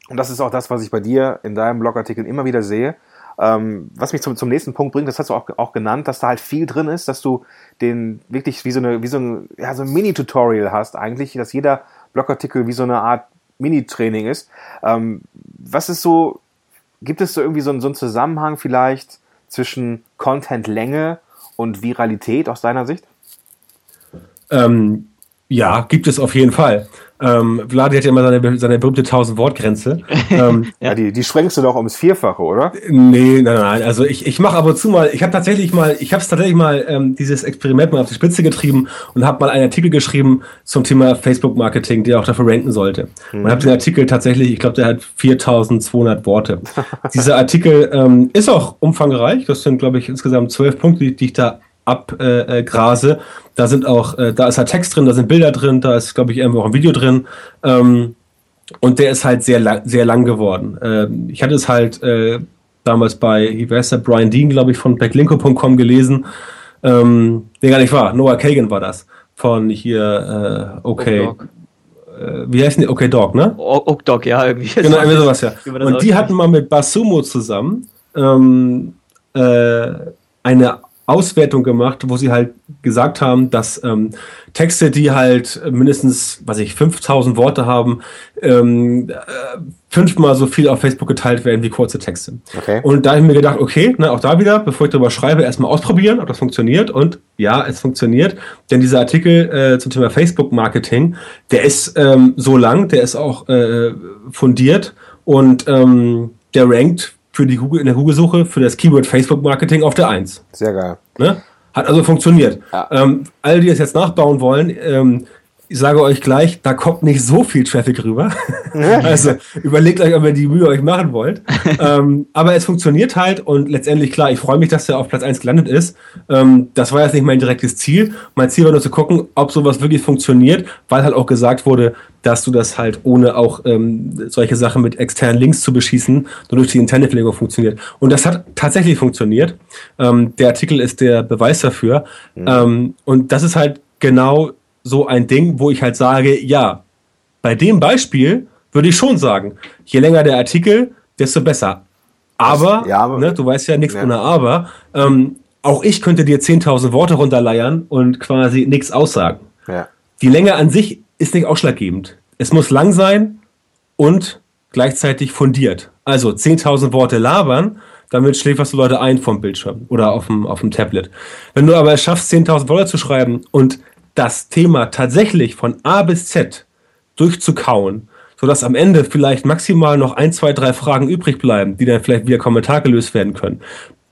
S3: und das ist auch das, was ich bei dir in deinem Blogartikel immer wieder sehe. Ähm, was mich zum, zum nächsten Punkt bringt, das hast du auch, auch genannt, dass da halt viel drin ist, dass du den wirklich wie so eine, wie so ein, ja, so ein Mini-Tutorial hast eigentlich, dass jeder Blogartikel wie so eine Art Mini-Training ist. Ähm, was ist so, gibt es so irgendwie so, so einen Zusammenhang vielleicht zwischen Content-Länge und Viralität aus deiner Sicht?
S1: Ähm, ja, gibt es auf jeden Fall. Ähm, Vladi hat ja immer seine, seine berühmte 1000-Wort-Grenze. <laughs>
S3: Ähm, ja, die, die schwenkst du doch ums Vierfache, oder?
S1: Nee, nein, nein. Also ich, ich mache ab und zu mal, ich habe tatsächlich mal, ich habe es tatsächlich mal ähm, dieses Experiment mal auf die Spitze getrieben und habe mal einen Artikel geschrieben zum Thema Facebook-Marketing, der auch dafür ranken sollte. Mhm. Und habe den Artikel tatsächlich, ich glaube, der hat 4200 Worte. Dieser Artikel ähm, ist auch umfangreich. Das sind, glaube ich, insgesamt zwölf Punkte, die, die ich da abgrase. Äh, da sind auch, äh, da ist halt Text drin, da sind Bilder drin, da ist, glaube ich, irgendwo auch ein Video drin. Ähm, und der ist halt sehr lang, sehr lang geworden. Ähm, ich hatte es halt äh, damals bei, wie heißt der, Brian Dean, glaube ich, von backlinko.com gelesen. Ähm, der gar nicht war, Noah Kagan war das. Von hier, äh, okay. Äh, wie heißt die? Okay Dog, ne?
S2: Ok Dog, ja, irgendwie.
S1: Genau, irgendwie sowas, ja. Und die hatten mal mit Basumo zusammen ähm, äh, eine Auswertung gemacht, wo sie halt gesagt haben, dass ähm, Texte, die halt mindestens, was ich, 5000 Worte haben, ähm, äh, fünfmal so viel auf Facebook geteilt werden wie kurze Texte. Okay. Und da habe ich mir gedacht, okay, na, auch da wieder, bevor ich darüber schreibe, erstmal ausprobieren, ob das funktioniert. Und ja, es funktioniert. Denn dieser Artikel äh, zum Thema Facebook-Marketing, der ist ähm, so lang, der ist auch äh, fundiert und ähm, der rankt für die Google, in der Google-Suche für das Keyword Facebook-Marketing auf der 1.
S3: Sehr geil.
S1: Ne? Hat also funktioniert. Ja. Ähm, alle, die es jetzt nachbauen wollen, ähm, ich sage euch gleich, da kommt nicht so viel Traffic rüber. <laughs> also überlegt euch, ob ihr die Mühe euch machen wollt. <laughs> ähm, aber es funktioniert halt und letztendlich, klar, ich freue mich, dass er auf Platz 1 gelandet ist. Ähm, das war jetzt nicht mein direktes Ziel. Mein Ziel war nur zu gucken, ob sowas wirklich funktioniert, weil halt auch gesagt wurde, dass du das halt ohne auch ähm, solche Sachen mit externen Links zu beschießen, nur durch die interne Verlegung funktioniert. Und das hat tatsächlich funktioniert. Ähm, der Artikel ist der Beweis dafür. Mhm. Ähm, und das ist halt genau so ein Ding, wo ich halt sage, ja, bei dem Beispiel würde ich schon sagen, je länger der Artikel, desto besser. Aber, ja, aber ne, du weißt ja nichts ja. ohne Aber, ähm, auch ich könnte dir 10.000 Worte runterleiern und quasi nichts aussagen. Ja. Die Länge an sich ist nicht ausschlaggebend. Es muss lang sein und gleichzeitig fundiert. Also 10.000 Worte labern, damit schläferst du Leute ein vom Bildschirm oder auf dem, auf dem Tablet. Wenn du aber es schaffst, 10.000 Worte zu schreiben und das Thema tatsächlich von A bis Z durchzukauen, sodass am Ende vielleicht maximal noch ein, zwei, drei Fragen übrig bleiben, die dann vielleicht via Kommentar gelöst werden können,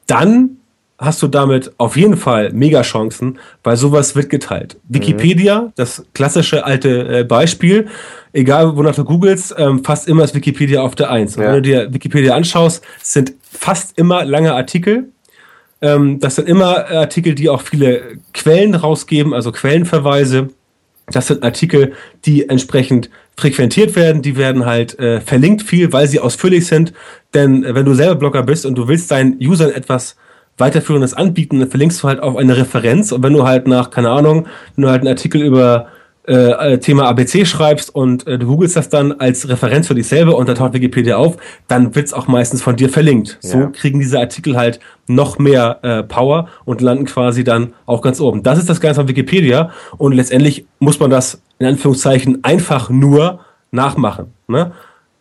S1: dann hast du damit auf jeden Fall mega Chancen, weil sowas wird geteilt. Mhm. Wikipedia, das klassische alte äh, Beispiel, egal wonach du googelst, ähm, fast immer ist Wikipedia auf der Eins. Und ja. wenn du dir Wikipedia anschaust, sind fast immer lange Artikel, ähm, das sind immer Artikel, die auch viele Quellen rausgeben, also Quellenverweise. Das sind Artikel, die entsprechend frequentiert werden, die werden halt äh, verlinkt viel, weil sie ausführlich sind. Denn äh, wenn du selber Blogger bist und du willst deinen Usern etwas weiterführendes anbieten, dann verlinkst du halt auf eine Referenz. Und wenn du halt nach, keine Ahnung, du halt einen Artikel über äh, Thema ABC schreibst und äh, du googelst das dann als Referenz für dich selber und da taucht Wikipedia auf, dann wird's auch meistens von dir verlinkt. Ja. So kriegen diese Artikel halt noch mehr äh, Power und landen quasi dann auch ganz oben. Das ist das Ganze von Wikipedia und letztendlich muss man das in Anführungszeichen einfach nur nachmachen. Ne?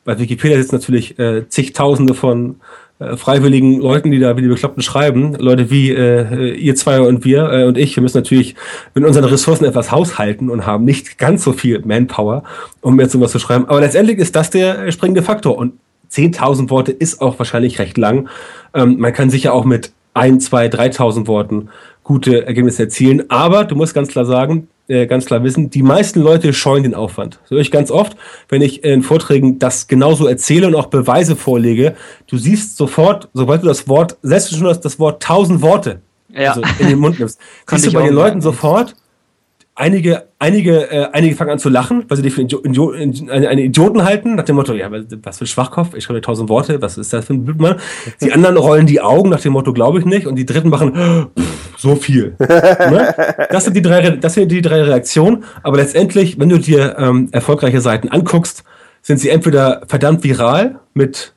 S1: Bei Wikipedia sitzen natürlich äh, zigtausende von äh, freiwilligen Leuten, die da wie die Bekloppten schreiben, Leute wie äh, ihr zwei und wir äh, und ich, wir müssen natürlich mit unseren Ressourcen etwas haushalten und haben nicht ganz so viel Manpower, um jetzt sowas zu schreiben. Aber letztendlich ist das der springende Faktor und 10.000 Worte ist auch wahrscheinlich recht lang. Ähm, man kann sicher auch mit ein, zwei, 3.000 Worten gute Ergebnisse erzielen. Aber du musst ganz klar sagen, äh, ganz klar wissen, die meisten Leute scheuen den Aufwand. So ich ganz oft, wenn ich in Vorträgen das genauso erzähle und auch Beweise vorlege. Du siehst sofort, sobald du das Wort, selbst schon das, das Wort tausend Worte ja. also in den Mund nimmst, <laughs> siehst du bei den Leuten sofort, einige, einige, äh, einige fangen an zu lachen, weil sie dich für Idio Idio einen Idioten halten, nach dem Motto, ja, was für Schwachkopf, ich schreibe tausend Worte, was ist das für ein Blödmann? Die anderen rollen die Augen nach dem Motto, glaube ich nicht, und die dritten machen, pff, so viel. ne? <laughs> Das sind die drei, das sind die drei Reaktionen, aber letztendlich, wenn du dir ähm, erfolgreiche Seiten anguckst, sind sie entweder verdammt viral mit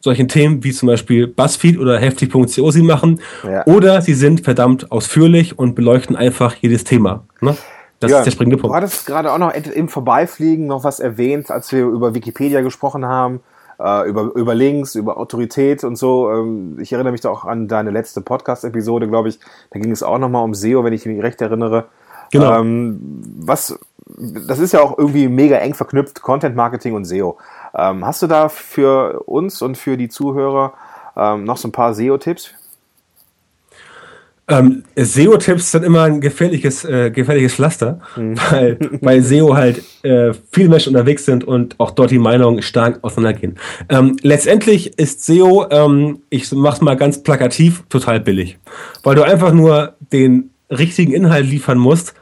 S1: solchen Themen wie zum Beispiel BuzzFeed oder heftig.co sie machen, ja. oder sie sind verdammt ausführlich und beleuchten einfach jedes Thema. Ne?
S3: Das ja, ist der springende Punkt. Du hattest gerade auch noch im Vorbeifliegen noch was erwähnt, als wir über Wikipedia gesprochen haben, äh, über, über Links, über Autorität und so. Ähm, ich erinnere mich da auch an deine letzte Podcast-Episode, glaube ich. Da ging es auch nochmal um SEO, wenn ich mich recht erinnere. Genau. Ähm, was, das ist ja auch irgendwie mega eng verknüpft, Content Marketing und SEO. Ähm, hast du da für uns und für die Zuhörer ähm, noch so ein paar SEO-Tipps?
S1: Ähm, SEO-Tipps sind immer ein gefährliches, äh, gefährliches Pflaster, mhm. weil bei <laughs> SEO halt äh, viele Menschen unterwegs sind und auch dort die Meinungen stark auseinandergehen. Ähm, letztendlich ist SEO, ähm, ich mach's mal ganz plakativ, total billig, weil du einfach nur den richtigen Inhalt liefern musst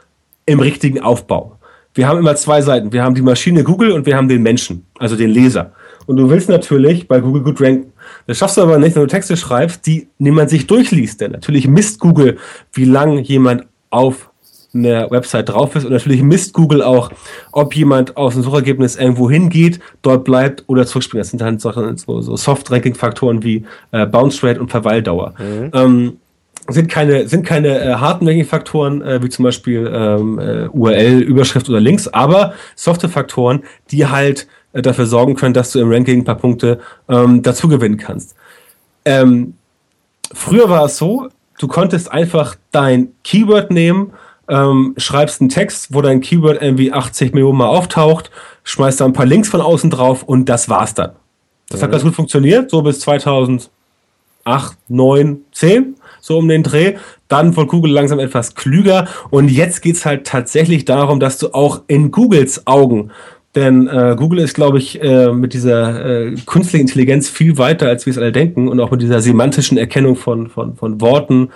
S1: im richtigen Aufbau. Wir haben immer zwei Seiten. Wir haben die Maschine Google und wir haben den Menschen, also den Leser. Und du willst natürlich bei Google gut ranken. Das schaffst du aber nicht, wenn du Texte schreibst, die niemand sich durchliest. Denn natürlich misst Google, wie lang jemand auf einer Website drauf ist. Und natürlich misst Google auch, ob jemand aus dem Suchergebnis irgendwo hingeht, dort bleibt oder zurückspringt. Das sind dann Sachen, so, so Soft-Ranking-Faktoren wie äh, Bounce Rate und Verweildauer. Mhm. Ähm, sind keine, sind keine äh, harten Ranking-Faktoren, äh, wie zum Beispiel ähm, äh, URL, Überschrift oder Links, aber softe Faktoren, die halt dafür sorgen können, dass du im Ranking ein paar Punkte ähm, dazu gewinnen kannst. Ähm, früher war es so, du konntest einfach dein Keyword nehmen, ähm, schreibst einen Text, wo dein Keyword irgendwie 80 Millionen Mal auftaucht, schmeißt da ein paar Links von außen drauf und das war's dann. Das mhm. hat ganz gut funktioniert, so bis 2008, 9, 10, so um den Dreh. Dann von Google langsam etwas klüger und jetzt geht's halt tatsächlich darum, dass du auch in Googles Augen denn äh, Google ist, glaube ich, äh, mit dieser äh, künstlichen Intelligenz viel weiter, als wir es alle denken und auch mit dieser semantischen Erkennung von, von, von Worten.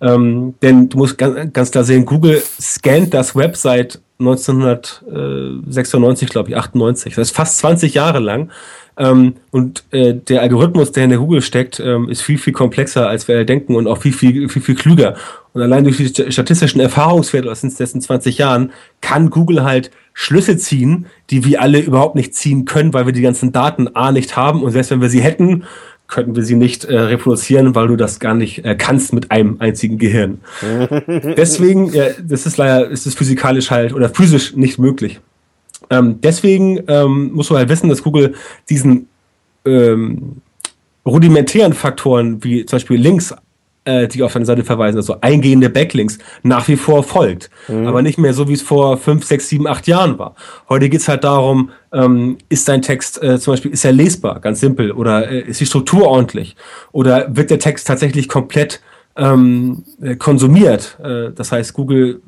S1: Ähm, denn du musst ganz, ganz klar sehen, Google scannt das Web seit 1996, glaube ich, 98. Das ist fast 20 Jahre lang. Ähm, und äh, der Algorithmus, der in der Google steckt, ähm, ist viel, viel komplexer, als wir denken und auch viel, viel, viel, viel klüger. Und allein durch die statistischen Erfahrungswerte aus den letzten 20 Jahren kann Google halt Schlüsse ziehen, die wir alle überhaupt nicht ziehen können, weil wir die ganzen Daten A nicht haben und selbst wenn wir sie hätten, könnten wir sie nicht äh, reproduzieren, weil du das gar nicht äh, kannst mit einem einzigen Gehirn. <laughs> deswegen, ja, das ist leider, ist es physikalisch halt oder physisch nicht möglich. Ähm, deswegen ähm, musst du halt wissen, dass Google diesen ähm, rudimentären Faktoren wie zum Beispiel Links äh, die auf deine Seite verweisen, also eingehende Backlinks, nach wie vor folgt. Mhm. Aber nicht mehr so, wie es vor fünf, sechs, sieben, acht Jahren war. Heute geht's halt darum, ähm, ist dein Text äh, zum Beispiel, ist er lesbar, ganz simpel, oder äh, ist die Struktur ordentlich? Oder wird der Text tatsächlich komplett ähm, äh, konsumiert? Äh, das heißt, Google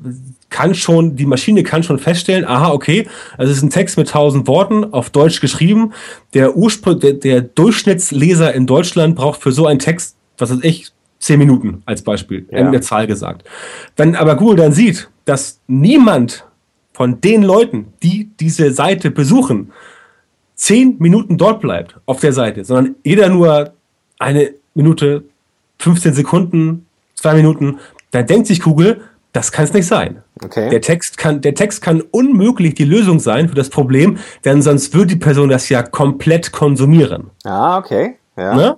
S1: kann schon, die Maschine kann schon feststellen, aha, okay, also es ist ein Text mit tausend Worten auf Deutsch geschrieben. Der Ursprung, der, der Durchschnittsleser in Deutschland braucht für so einen Text, was weiß ich, zehn Minuten als Beispiel, ja. irgendeine Zahl gesagt. Wenn aber Google dann sieht, dass niemand von den Leuten, die diese Seite besuchen, zehn Minuten dort bleibt auf der Seite, sondern jeder nur eine Minute, 15 Sekunden, zwei Minuten, dann denkt sich Google, das kann es nicht sein. Okay. Der, Text kann, der Text kann unmöglich die Lösung sein für das Problem, denn sonst würde die Person das ja komplett konsumieren.
S3: Ah, okay. Ja.
S1: Ne?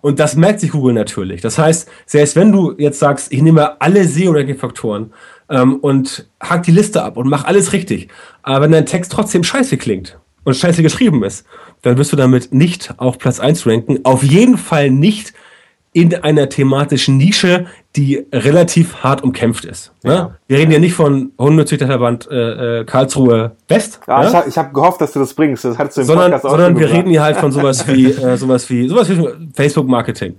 S1: Und das merkt sich Google natürlich. Das heißt, selbst wenn du jetzt sagst, ich nehme alle SEO-Ranking-Faktoren ähm, und hack die Liste ab und mach alles richtig, aber wenn dein Text trotzdem scheiße klingt und scheiße geschrieben ist, dann wirst du damit nicht auf Platz 1 ranken. Auf jeden Fall nicht in einer thematischen Nische, die relativ hart umkämpft ist. Ne? Ja. Wir reden ja nicht von Hundezüchterverband äh, äh, Karlsruhe West.
S3: Ja, ja? ich habe hab gehofft, dass du das bringst. Das hattest du
S1: im sondern Podcast sondern wir reden hier halt von sowas wie <laughs> äh, sowas wie sowas wie Facebook Marketing.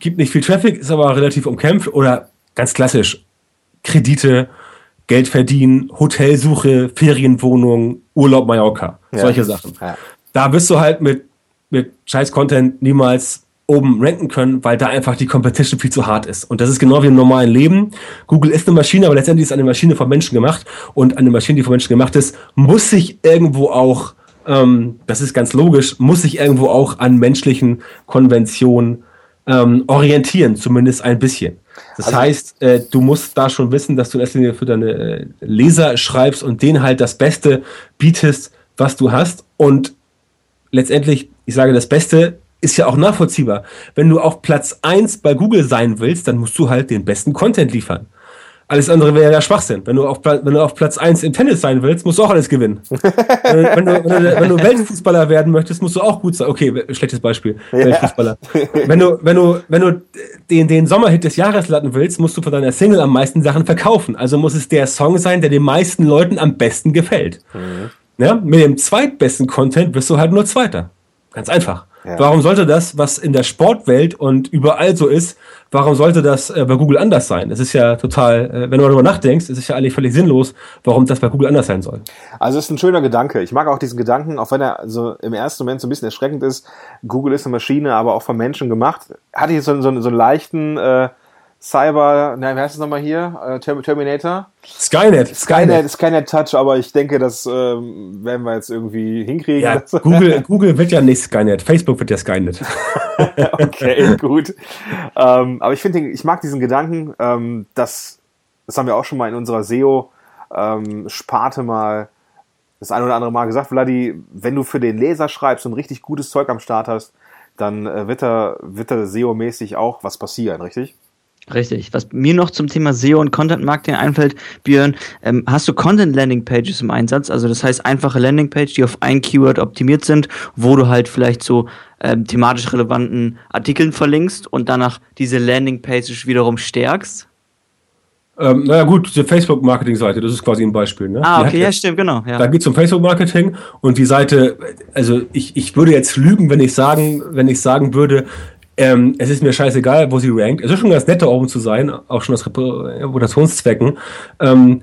S1: Gibt nicht viel Traffic, ist aber relativ umkämpft oder ganz klassisch Kredite, Geld verdienen, Hotelsuche, Ferienwohnung, Urlaub Mallorca, ja. solche Sachen. Da bist du halt mit mit Scheiß Content niemals oben ranken können, weil da einfach die Competition viel zu hart ist. Und das ist genau wie im normalen Leben. Google ist eine Maschine, aber letztendlich ist eine Maschine von Menschen gemacht. Und eine Maschine, die von Menschen gemacht ist, muss sich irgendwo auch, ähm, das ist ganz logisch, muss sich irgendwo auch an menschlichen Konventionen ähm, orientieren, zumindest ein bisschen. Das also, heißt, äh, du musst da schon wissen, dass du in erster Linie für deine äh, Leser schreibst und denen halt das Beste bietest, was du hast. Und letztendlich, ich sage das Beste, ist ja auch nachvollziehbar. Wenn du auf Platz 1 bei Google sein willst, dann musst du halt den besten Content liefern. Alles andere wäre ja Schwachsinn. Wenn du, auf, wenn du auf Platz 1 im Tennis sein willst, musst du auch alles gewinnen. <laughs> wenn, du, wenn, du, wenn, du, Weltfußballer werden möchtest, musst du auch gut sein. Okay, schlechtes Beispiel. Ja. Weltfußballer. Wenn du, wenn du, wenn du den, den Sommerhit des Jahres landen willst, musst du von deiner Single am meisten Sachen verkaufen. Also muss es der Song sein, der den meisten Leuten am besten gefällt. Mhm. Ja? Mit dem zweitbesten Content wirst du halt nur Zweiter. Ganz einfach. Ja. Warum sollte das, was in der Sportwelt und überall so ist, warum sollte das äh, bei Google anders sein? Es ist ja total, äh, wenn du darüber nachdenkst, ist es ja eigentlich völlig sinnlos, warum das bei Google anders sein soll.
S3: Also es ist ein schöner Gedanke. Ich mag auch diesen Gedanken, auch wenn er so im ersten Moment so ein bisschen erschreckend ist. Google ist eine Maschine, aber auch von Menschen gemacht. Hatte ich so, so, so einen leichten äh, Cyber, nein, wie heißt es nochmal hier? Äh, Terminator?
S1: Skynet.
S3: Skynet, Skynet Touch, aber ich denke, das ähm, werden wir jetzt irgendwie hinkriegen. Ja, <laughs>
S1: Google, Google wird ja nicht Skynet, Facebook wird ja Skynet. <laughs>
S3: okay, gut. Ähm, aber ich finde, ich mag diesen Gedanken, ähm, dass, das haben wir auch schon mal in unserer SEO-Sparte ähm, mal das ein oder andere Mal gesagt, Vladi, wenn du für den Leser schreibst und richtig gutes Zeug am Start hast, dann äh, wird da, wird da SEO-mäßig auch was passieren, richtig?
S2: Richtig. Was mir noch zum Thema SEO und Content Marketing einfällt, Björn, ähm, hast du Content Landing Pages im Einsatz? Also das heißt einfache Landing Pages, die auf ein Keyword optimiert sind, wo du halt vielleicht so ähm, thematisch relevanten Artikeln verlinkst und danach diese Landing Pages wiederum stärkst?
S1: Ähm, naja gut, die Facebook-Marketing-Seite, das ist quasi ein Beispiel. Ne?
S2: Ah, okay, ja, stimmt, genau. Ja.
S1: Da geht es um Facebook-Marketing und die Seite, also ich, ich würde jetzt lügen, wenn ich sagen, wenn ich sagen würde, ähm, es ist mir scheißegal, wo sie rankt. Es ist schon ganz nett, da oben zu sein, auch schon aus Reputationszwecken. Ähm,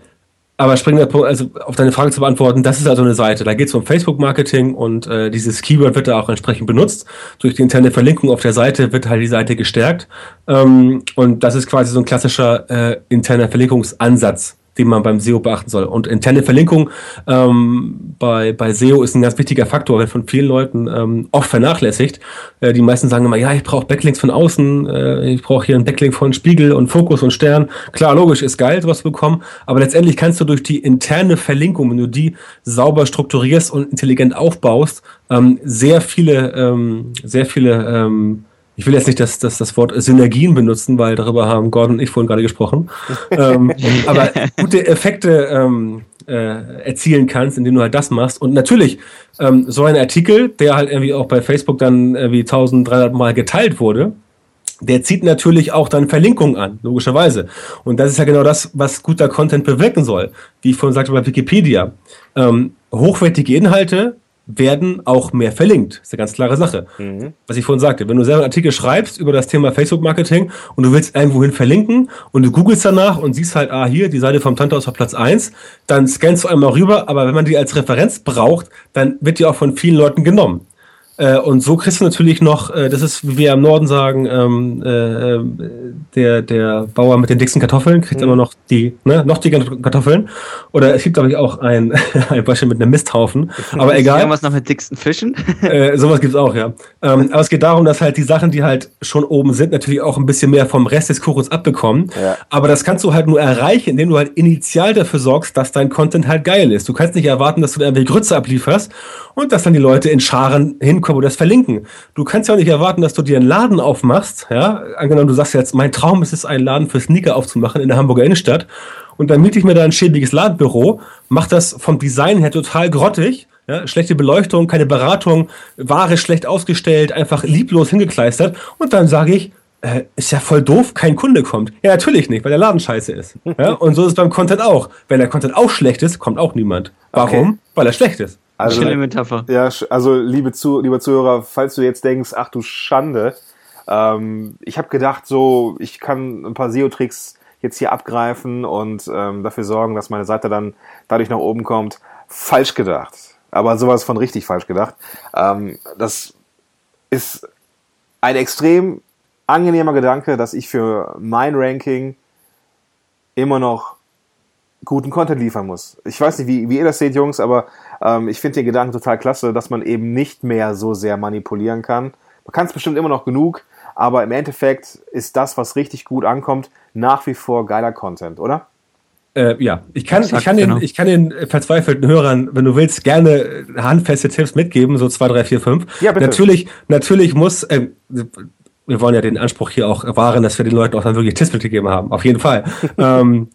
S1: aber springen also auf deine Frage zu beantworten, das ist also eine Seite. Da geht es um Facebook-Marketing und äh, dieses Keyword wird da auch entsprechend benutzt. Durch die interne Verlinkung auf der Seite wird halt die Seite gestärkt. Ähm, und das ist quasi so ein klassischer äh, interner Verlinkungsansatz den man beim SEO beachten soll. Und interne Verlinkung ähm, bei, bei SEO ist ein ganz wichtiger Faktor, wird von vielen Leuten ähm, oft vernachlässigt. Äh, die meisten sagen immer, ja, ich brauche Backlinks von außen, äh, ich brauche hier einen Backlink von Spiegel und Fokus und Stern. Klar, logisch, ist geil, sowas zu bekommen, aber letztendlich kannst du durch die interne Verlinkung, wenn du die sauber strukturierst und intelligent aufbaust, ähm, sehr viele, ähm, sehr viele ähm, ich will jetzt nicht das, das, das Wort Synergien benutzen, weil darüber haben Gordon und ich vorhin gerade gesprochen. <laughs> ähm, aber gute Effekte ähm, äh, erzielen kannst, indem du halt das machst. Und natürlich, ähm, so ein Artikel, der halt irgendwie auch bei Facebook dann irgendwie 1300 Mal geteilt wurde, der zieht natürlich auch dann Verlinkungen an, logischerweise. Und das ist ja genau das, was guter Content bewirken soll. Wie ich vorhin sagte bei Wikipedia. Ähm, hochwertige Inhalte werden auch mehr verlinkt. Das ist eine ganz klare Sache. Mhm. Was ich vorhin sagte, wenn du selber einen Artikel schreibst über das Thema Facebook-Marketing und du willst irgendwohin verlinken und du googelst danach und siehst halt, ah, hier, die Seite vom Tante aus auf Platz 1, dann scannst du einmal rüber, aber wenn man die als Referenz braucht, dann wird die auch von vielen Leuten genommen. Äh, und so kriegst du natürlich noch, äh, das ist, wie wir im Norden sagen, ähm, äh, äh der, der Bauer mit den dicksten Kartoffeln kriegt mhm. immer noch die, ne, noch die Kartoffeln. Oder es gibt, glaube ich, auch ein, <laughs> ein Beispiel mit einem Misthaufen. Aber egal.
S2: Irgendwas noch mit dicksten Fischen? <laughs>
S1: Äh, sowas gibt's auch, ja. Ähm, aber es geht darum, dass halt die Sachen, die halt schon oben sind, natürlich auch ein bisschen mehr vom Rest des Kuchens abbekommen. Ja. Aber das kannst du halt nur erreichen, indem du halt initial dafür sorgst, dass dein Content halt geil ist. Du kannst nicht erwarten, dass du da irgendwie Grütze ablieferst und dass dann die Leute in Scharen hinkommen und das verlinken. Du kannst ja auch nicht erwarten, dass du dir einen Laden aufmachst, ja. Angenommen, du sagst jetzt, mein Traum ist es, einen Laden für Sneaker aufzumachen in der Hamburger Innenstadt. Und dann miete ich mir da ein schäbiges Ladenbüro, mach das vom Design her total grottig, ja, schlechte Beleuchtung, keine Beratung, Ware schlecht ausgestellt, einfach lieblos hingekleistert. Und dann sage ich, äh, ist ja voll doof, kein Kunde kommt. Ja, natürlich nicht, weil der Laden scheiße ist. Ja, <laughs> und so ist es beim Content auch. Wenn der Content auch schlecht ist, kommt auch niemand. Warum? Okay. Weil er schlecht ist.
S3: Also, Schöne Metapher. Ja, also liebe, Zu liebe Zuhörer, falls du jetzt denkst, ach du Schande, ähm, ich habe gedacht, so, ich kann ein paar SEO-Tricks jetzt hier abgreifen und ähm, dafür sorgen, dass meine Seite dann dadurch nach oben kommt. Falsch gedacht. Aber sowas von richtig falsch gedacht. Ähm, das ist ein extrem angenehmer Gedanke, dass ich für mein Ranking immer noch guten Content liefern muss. Ich weiß nicht, wie, wie ihr das seht, Jungs, aber ähm, ich finde den Gedanken total klasse, dass man eben nicht mehr so sehr manipulieren kann. Man kann es bestimmt immer noch genug, aber im Endeffekt ist das, was richtig gut ankommt, nach wie vor geiler Content, oder?
S1: Äh, ja, ich kann, ich, kann den, genau. ich kann den verzweifelten Hörern, wenn du willst, gerne handfeste Tipps mitgeben, so zwei, drei, vier, fünf. Ja, bitte. Natürlich, natürlich muss, äh, wir wollen ja den Anspruch hier auch wahren, dass wir den Leuten auch dann wirklich Tipps mitgegeben haben, auf jeden Fall. <laughs> ähm,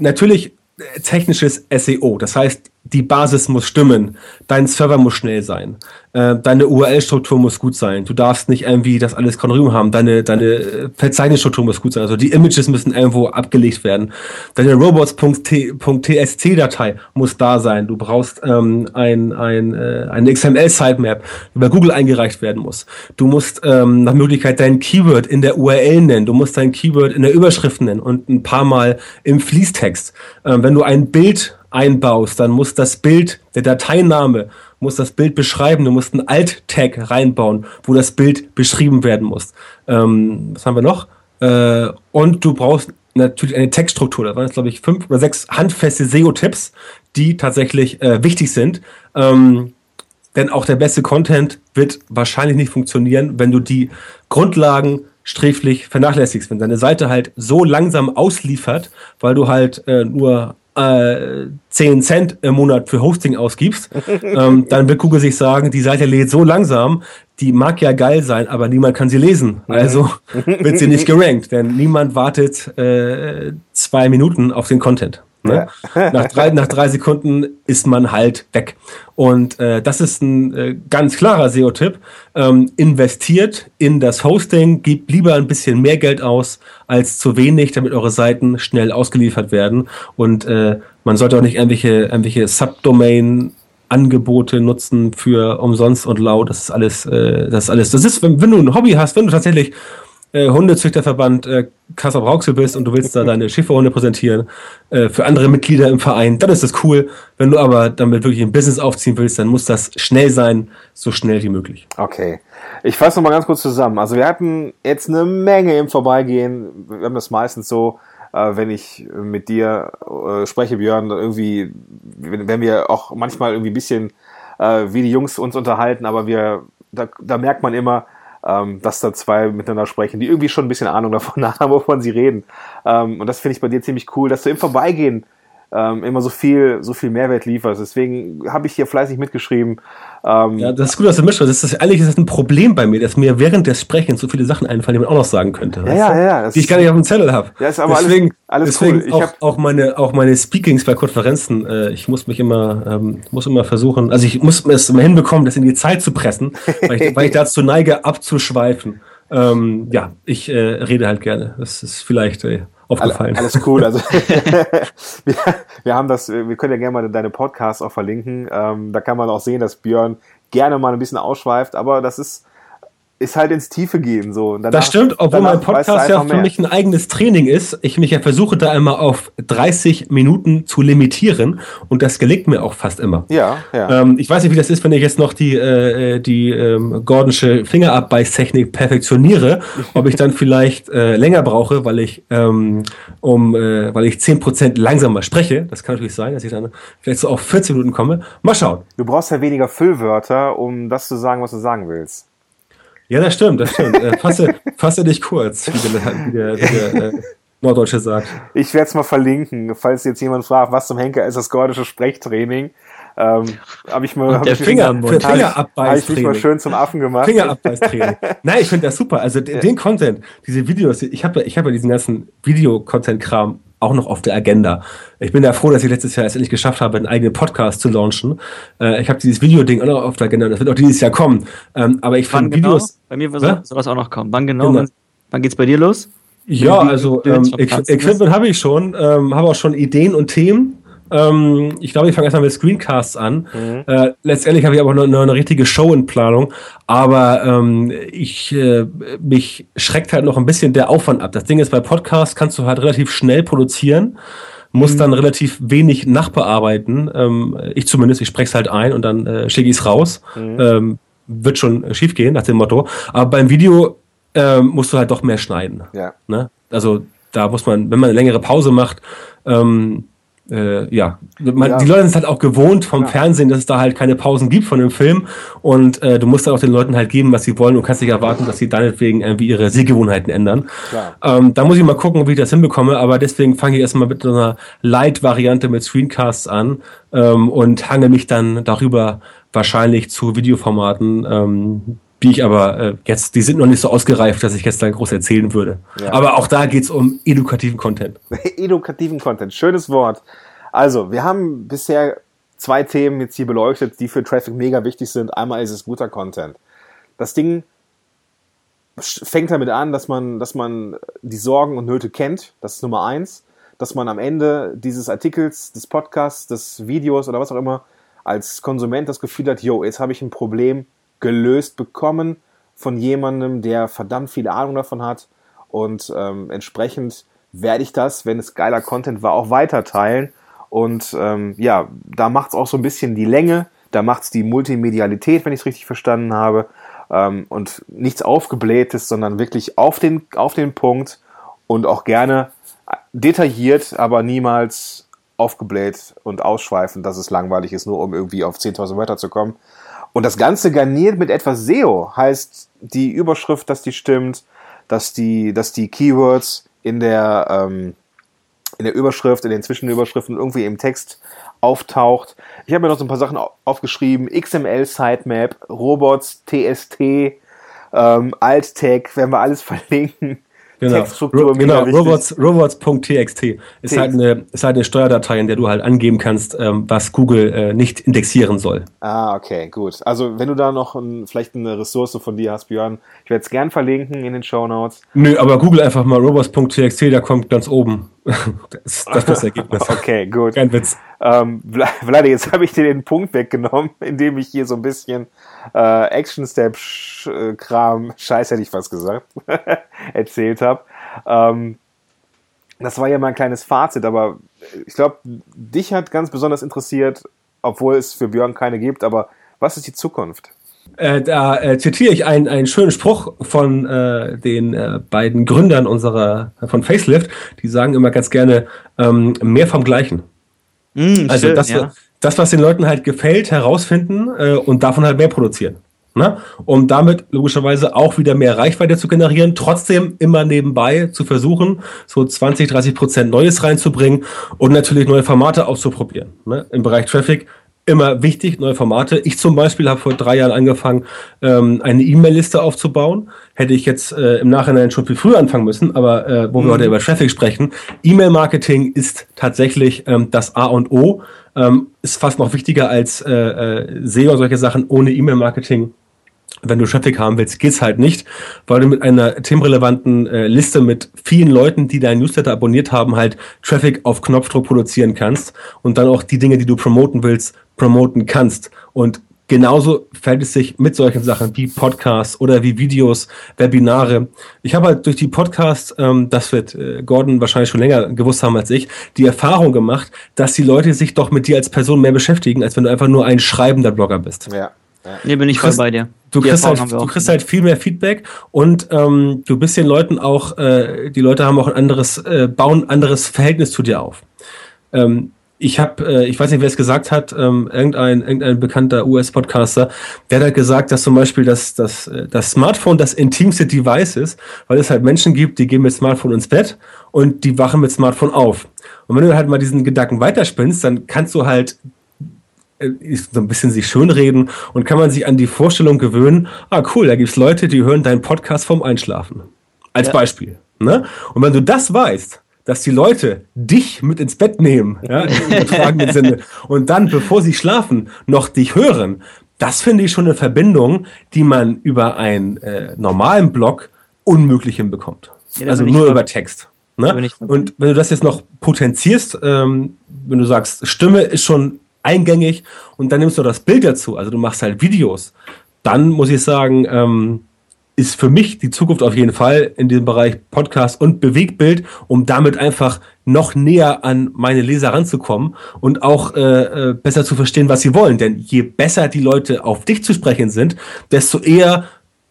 S1: natürlich äh, technisches SEO, das heißt die Basis muss stimmen, dein Server muss schnell sein, äh, deine URL-Struktur muss gut sein, du darfst nicht irgendwie das alles konrim haben, deine, deine äh, Verzeichnisstruktur muss gut sein, also die Images müssen irgendwo abgelegt werden, deine robots.tsc-Datei muss da sein, du brauchst ähm, ein, ein, äh, eine XML-Sitemap, die über Google eingereicht werden muss, du musst ähm, nach Möglichkeit dein Keyword in der URL nennen, du musst dein Keyword in der Überschrift nennen und ein paar Mal im Fließtext. Ähm, wenn du ein Bild einbaust, dann muss das Bild, der Dateiname muss das Bild beschreiben. Du musst einen Alt-Tag reinbauen, wo das Bild beschrieben werden muss. Ähm, was haben wir noch? Äh, und du brauchst natürlich eine Textstruktur. Da waren jetzt, glaube ich, fünf oder sechs handfeste SEO-Tipps, die tatsächlich äh, wichtig sind. Ähm, denn auch der beste Content wird wahrscheinlich nicht funktionieren, wenn du die Grundlagen sträflich vernachlässigst. Wenn deine Seite halt so langsam ausliefert, weil du halt äh, nur äh, 10 Cent im Monat für Hosting ausgibst, <laughs> ähm, dann wird Google sich sagen, die Seite lädt so langsam, die mag ja geil sein, aber niemand kann sie lesen. Also <laughs> wird sie nicht gerankt, denn niemand wartet äh, zwei Minuten auf den Content. Ne? Ja. <laughs> nach, drei, nach drei Sekunden ist man halt weg. Und äh, das ist ein äh, ganz klarer SEO-Tipp. Ähm, investiert in das Hosting, gebt lieber ein bisschen mehr Geld aus als zu wenig, damit eure Seiten schnell ausgeliefert werden. Und äh, man sollte auch nicht irgendwelche, irgendwelche Subdomain Angebote nutzen für umsonst und lau. Das ist alles, äh, das ist alles. Das ist, wenn, wenn du ein Hobby hast, wenn du tatsächlich äh, Hundezüchterverband äh, Kassel Brauxel bist und du willst da deine Schäferhunde präsentieren äh, für andere Mitglieder im Verein, dann ist das cool. Wenn du aber damit wirklich ein Business aufziehen willst, dann muss das schnell sein, so schnell wie möglich.
S3: Okay. Ich fasse nochmal ganz kurz zusammen. Also wir hatten jetzt eine Menge im Vorbeigehen. Wir haben das meistens so, äh, wenn ich mit dir äh, spreche, Björn, irgendwie, wenn, wenn wir auch manchmal irgendwie ein bisschen äh, wie die Jungs uns unterhalten, aber wir, da, da merkt man immer, ähm, dass da zwei miteinander sprechen, die irgendwie schon ein bisschen Ahnung <laughs> davon haben, wovon sie reden. Ähm, und das finde ich bei dir ziemlich cool, dass du im Vorbeigehen ähm, immer so viel, so viel Mehrwert lieferst. Deswegen habe ich hier fleißig mitgeschrieben.
S1: Ähm, ja, das ist gut, dass du mischst. Das ist ehrlich, das ist ein Problem bei mir, dass mir während des Sprechens so viele Sachen einfallen, die man auch noch sagen könnte.
S3: Ja, ja, ja,
S1: Die ich gar nicht auf dem Zettel habe.
S3: Ja, ist aber deswegen, alles, alles
S1: deswegen cool. auch, auch, meine, auch meine Speakings bei Konferenzen. Äh, ich muss mich immer, ähm, muss immer versuchen, also ich muss es immer hinbekommen, das in die Zeit zu pressen, weil ich, weil ich dazu neige, abzuschweifen. Ähm, ja, ich äh, rede halt gerne. Das ist vielleicht äh, aufgefallen.
S3: Alles cool. Also <laughs> <laughs> wir, wir, haben das, wir können ja gerne mal deine Podcasts auch verlinken. Ähm, da kann man auch sehen, dass Björn gerne mal ein bisschen ausschweift, aber das ist ist halt ins Tiefe gehen. So.
S1: Danach, das stimmt, obwohl mein Podcast ja für mich ein eigenes Training ist. Ich mich ja versuche da immer auf 30 Minuten zu limitieren und das gelingt mir auch fast immer.
S3: Ja, ja.
S1: Ähm, ich weiß nicht, wie das ist, wenn ich jetzt noch die, äh, die ähm, Gordonsche Fingerabbeißtechnik perfektioniere, <laughs> ob ich dann vielleicht äh, länger brauche, weil ich ähm, um äh, weil ich 10% langsamer spreche. Das kann natürlich sein, dass ich dann vielleicht so auf 14 Minuten komme. Mal schauen.
S3: Du brauchst ja weniger Füllwörter, um das zu sagen, was du sagen willst.
S1: Ja, das stimmt, das stimmt. äh, fasse, fasse dich kurz, wie der, wie der, wie der äh, Norddeutsche sagt.
S3: Ich werde es mal verlinken, falls jetzt jemand fragt, was zum Henker ist das gordische Sprechtraining. Ähm, habe ich mal
S1: hab der ich Finger, für
S3: Habe ich mich mal schön zum Affen gemacht.
S1: Fingerabbeißtraining. Nein, ich finde das super. Also den, den Content, diese Videos, ich habe ich hab ja diesen ganzen Video-Content-Kram auch noch auf der Agenda. Ich bin ja froh, dass ich letztes Jahr es endlich geschafft habe, einen eigenen Podcast zu launchen. Äh, ich habe dieses Videoding auch noch auf der Agenda, das wird auch dieses Jahr kommen. Ähm, aber ich fand genau? Videos.
S2: Bei mir soll sowas auch noch kommen. Wann genau? genau. Wann geht's bei dir los?
S1: Ja, also ähm, Equipment habe ich schon, ähm, habe auch schon Ideen und Themen. Ähm, ich glaube, ich fange erstmal mit Screencasts an. Mhm. Äh, letztendlich habe ich aber noch, noch, eine richtige Show in Planung. Aber ähm, ich äh, mich schreckt halt noch ein bisschen der Aufwand ab. Das Ding ist, bei Podcasts kannst du halt relativ schnell produzieren muss mhm. dann relativ wenig nachbearbeiten. Ähm, ich zumindest, ich spreche es halt ein und dann äh, schicke ich es raus. Mhm. Ähm, wird schon schief gehen, nach dem Motto. Aber beim Video ähm, musst du halt doch mehr schneiden.
S3: Ja.
S1: Ne? Also da muss man, wenn man eine längere Pause macht, ähm, äh, ja. Man, ja. die Leute sind halt auch gewohnt vom ja. Fernsehen, dass es da halt keine Pausen gibt von dem Film und äh, du musst dann auch den Leuten halt geben, was sie wollen und kannst nicht erwarten, dass sie deinetwegen irgendwie ihre Sehgewohnheiten ändern. Ähm, da muss ich mal gucken, wie ich das hinbekomme, aber deswegen fange ich erstmal mit so einer Light-Variante mit Screencasts an ähm, und hange mich dann darüber wahrscheinlich zu Videoformaten, ähm, die ich aber äh, jetzt, die sind noch nicht so ausgereift, dass ich jetzt da groß erzählen würde. Ja. Aber auch da geht's um edukativen Content. <laughs>
S3: edukativen Content, schönes Wort. Also, wir haben bisher zwei Themen jetzt hier beleuchtet, die für Traffic mega wichtig sind. Einmal ist es guter Content. Das Ding fängt damit an, dass man, dass man die Sorgen und Nöte kennt. Das ist Nummer eins. Dass man am Ende dieses Artikels, des Podcasts, des Videos oder was auch immer als Konsument das Gefühl hat, yo, jetzt habe ich ein Problem gelöst bekommen von jemandem, der verdammt viel Ahnung davon hat und ähm, entsprechend werde ich das, wenn es geiler Content war, auch weiter teilen. Und ähm, ja, da macht es auch so ein bisschen die Länge, da macht es die Multimedialität, wenn ich es richtig verstanden habe ähm, und nichts aufgeblähtes, sondern wirklich auf den, auf den Punkt und auch gerne detailliert, aber niemals aufgebläht und ausschweifend, dass es langweilig ist, nur um irgendwie auf 10.000 Wörter zu kommen. Und das Ganze garniert mit etwas SEO, heißt die Überschrift, dass die stimmt, dass die, dass die Keywords in der, ähm, in der Überschrift, in den Zwischenüberschriften irgendwie im Text auftaucht. Ich habe mir noch so ein paar Sachen aufgeschrieben. XML Sitemap, Robots, TST, ähm, Alt-Tag, werden wir alles <laughs> verlinken.
S1: Genau, Textstruktur genau. Robots, robots.txt ist, halt eine, ist halt eine Steuerdatei, in der du halt angeben kannst, ähm, was Google äh, nicht indexieren soll.
S3: Ah, okay, gut. Also wenn du da noch ein, vielleicht eine Ressource von dir hast, Björn, ich werde es gern verlinken in den Show Notes.
S1: Nö, aber Google einfach mal robots.txt, da kommt ganz oben. Das, das ist das Ergebnis. <laughs>
S3: okay, gut.
S1: Kein Witz.
S3: Ähm, jetzt habe ich dir den Punkt weggenommen, <laughs> indem ich hier so ein bisschen äh, Action-Step-Kram, Scheiß hätte ich fast gesagt, <laughs> erzählt habe. Ähm, das war ja mein kleines Fazit, aber ich glaube, dich hat ganz besonders interessiert, obwohl es für Björn keine gibt, aber was ist die Zukunft?
S1: Äh, da äh, zitiere ich einen, einen schönen Spruch von äh, den äh, beiden Gründern unserer von Facelift. Die sagen immer ganz gerne ähm, mehr vom Gleichen. Mm, also schön, das, ja. das, was den Leuten halt gefällt, herausfinden äh, und davon halt mehr produzieren. Ne? Um damit logischerweise auch wieder mehr Reichweite zu generieren, trotzdem immer nebenbei zu versuchen, so 20, 30 Prozent Neues reinzubringen und natürlich neue Formate auszuprobieren. Ne? Im Bereich Traffic immer wichtig, neue Formate. Ich zum Beispiel habe vor drei Jahren angefangen, ähm, eine E-Mail-Liste aufzubauen. Hätte ich jetzt äh, im Nachhinein schon viel früher anfangen müssen, aber äh, wo mhm. wir heute über Traffic sprechen, E-Mail-Marketing ist tatsächlich ähm, das A und O. Ähm, ist fast noch wichtiger als äh, äh, SEO und solche Sachen. Ohne E-Mail-Marketing wenn du Traffic haben willst, geht's halt nicht, weil du mit einer themenrelevanten äh, Liste mit vielen Leuten, die deinen Newsletter abonniert haben, halt Traffic auf Knopfdruck produzieren kannst und dann auch die Dinge, die du promoten willst, promoten kannst. Und genauso fällt es sich mit solchen Sachen wie Podcasts oder wie Videos, Webinare. Ich habe halt durch die Podcasts, ähm, das wird äh, Gordon wahrscheinlich schon länger gewusst haben als ich, die Erfahrung gemacht, dass die Leute sich doch mit dir als Person mehr beschäftigen, als wenn du einfach nur ein schreibender Blogger bist.
S2: Ja. Nee, bin ich voll bei dir.
S1: Du kriegst, halt, du kriegst halt viel mehr Feedback und ähm, du bist den Leuten auch, äh, die Leute haben auch ein anderes, äh, bauen ein anderes Verhältnis zu dir auf. Ähm, ich habe, äh, ich weiß nicht, wer es gesagt hat, ähm, irgendein, irgendein bekannter US-Podcaster, der hat halt gesagt, dass zum Beispiel das, das, äh, das Smartphone das intimste Device ist, weil es halt Menschen gibt, die gehen mit Smartphone ins Bett und die wachen mit Smartphone auf. Und wenn du halt mal diesen Gedanken weiterspinnst, dann kannst du halt so ein bisschen sich schönreden und kann man sich an die Vorstellung gewöhnen, ah cool, da gibt es Leute, die hören deinen Podcast vom Einschlafen. Als ja. Beispiel. Ne? Und wenn du das weißt, dass die Leute dich mit ins Bett nehmen, ja, <laughs> im Sinne, und dann, bevor sie schlafen, noch dich hören, das finde ich schon eine Verbindung, die man über einen äh, normalen Blog unmöglich hinbekommt. Ja, also nur über Text. Ne? Und wenn du das jetzt noch potenzierst, ähm, wenn du sagst, Stimme ist schon eingängig und dann nimmst du das Bild dazu, also du machst halt Videos, dann muss ich sagen, ähm, ist für mich die Zukunft auf jeden Fall in diesem Bereich Podcast und Bewegtbild, um damit einfach noch näher an meine Leser ranzukommen und auch äh, äh, besser zu verstehen, was sie wollen. Denn je besser die Leute auf dich zu sprechen sind, desto eher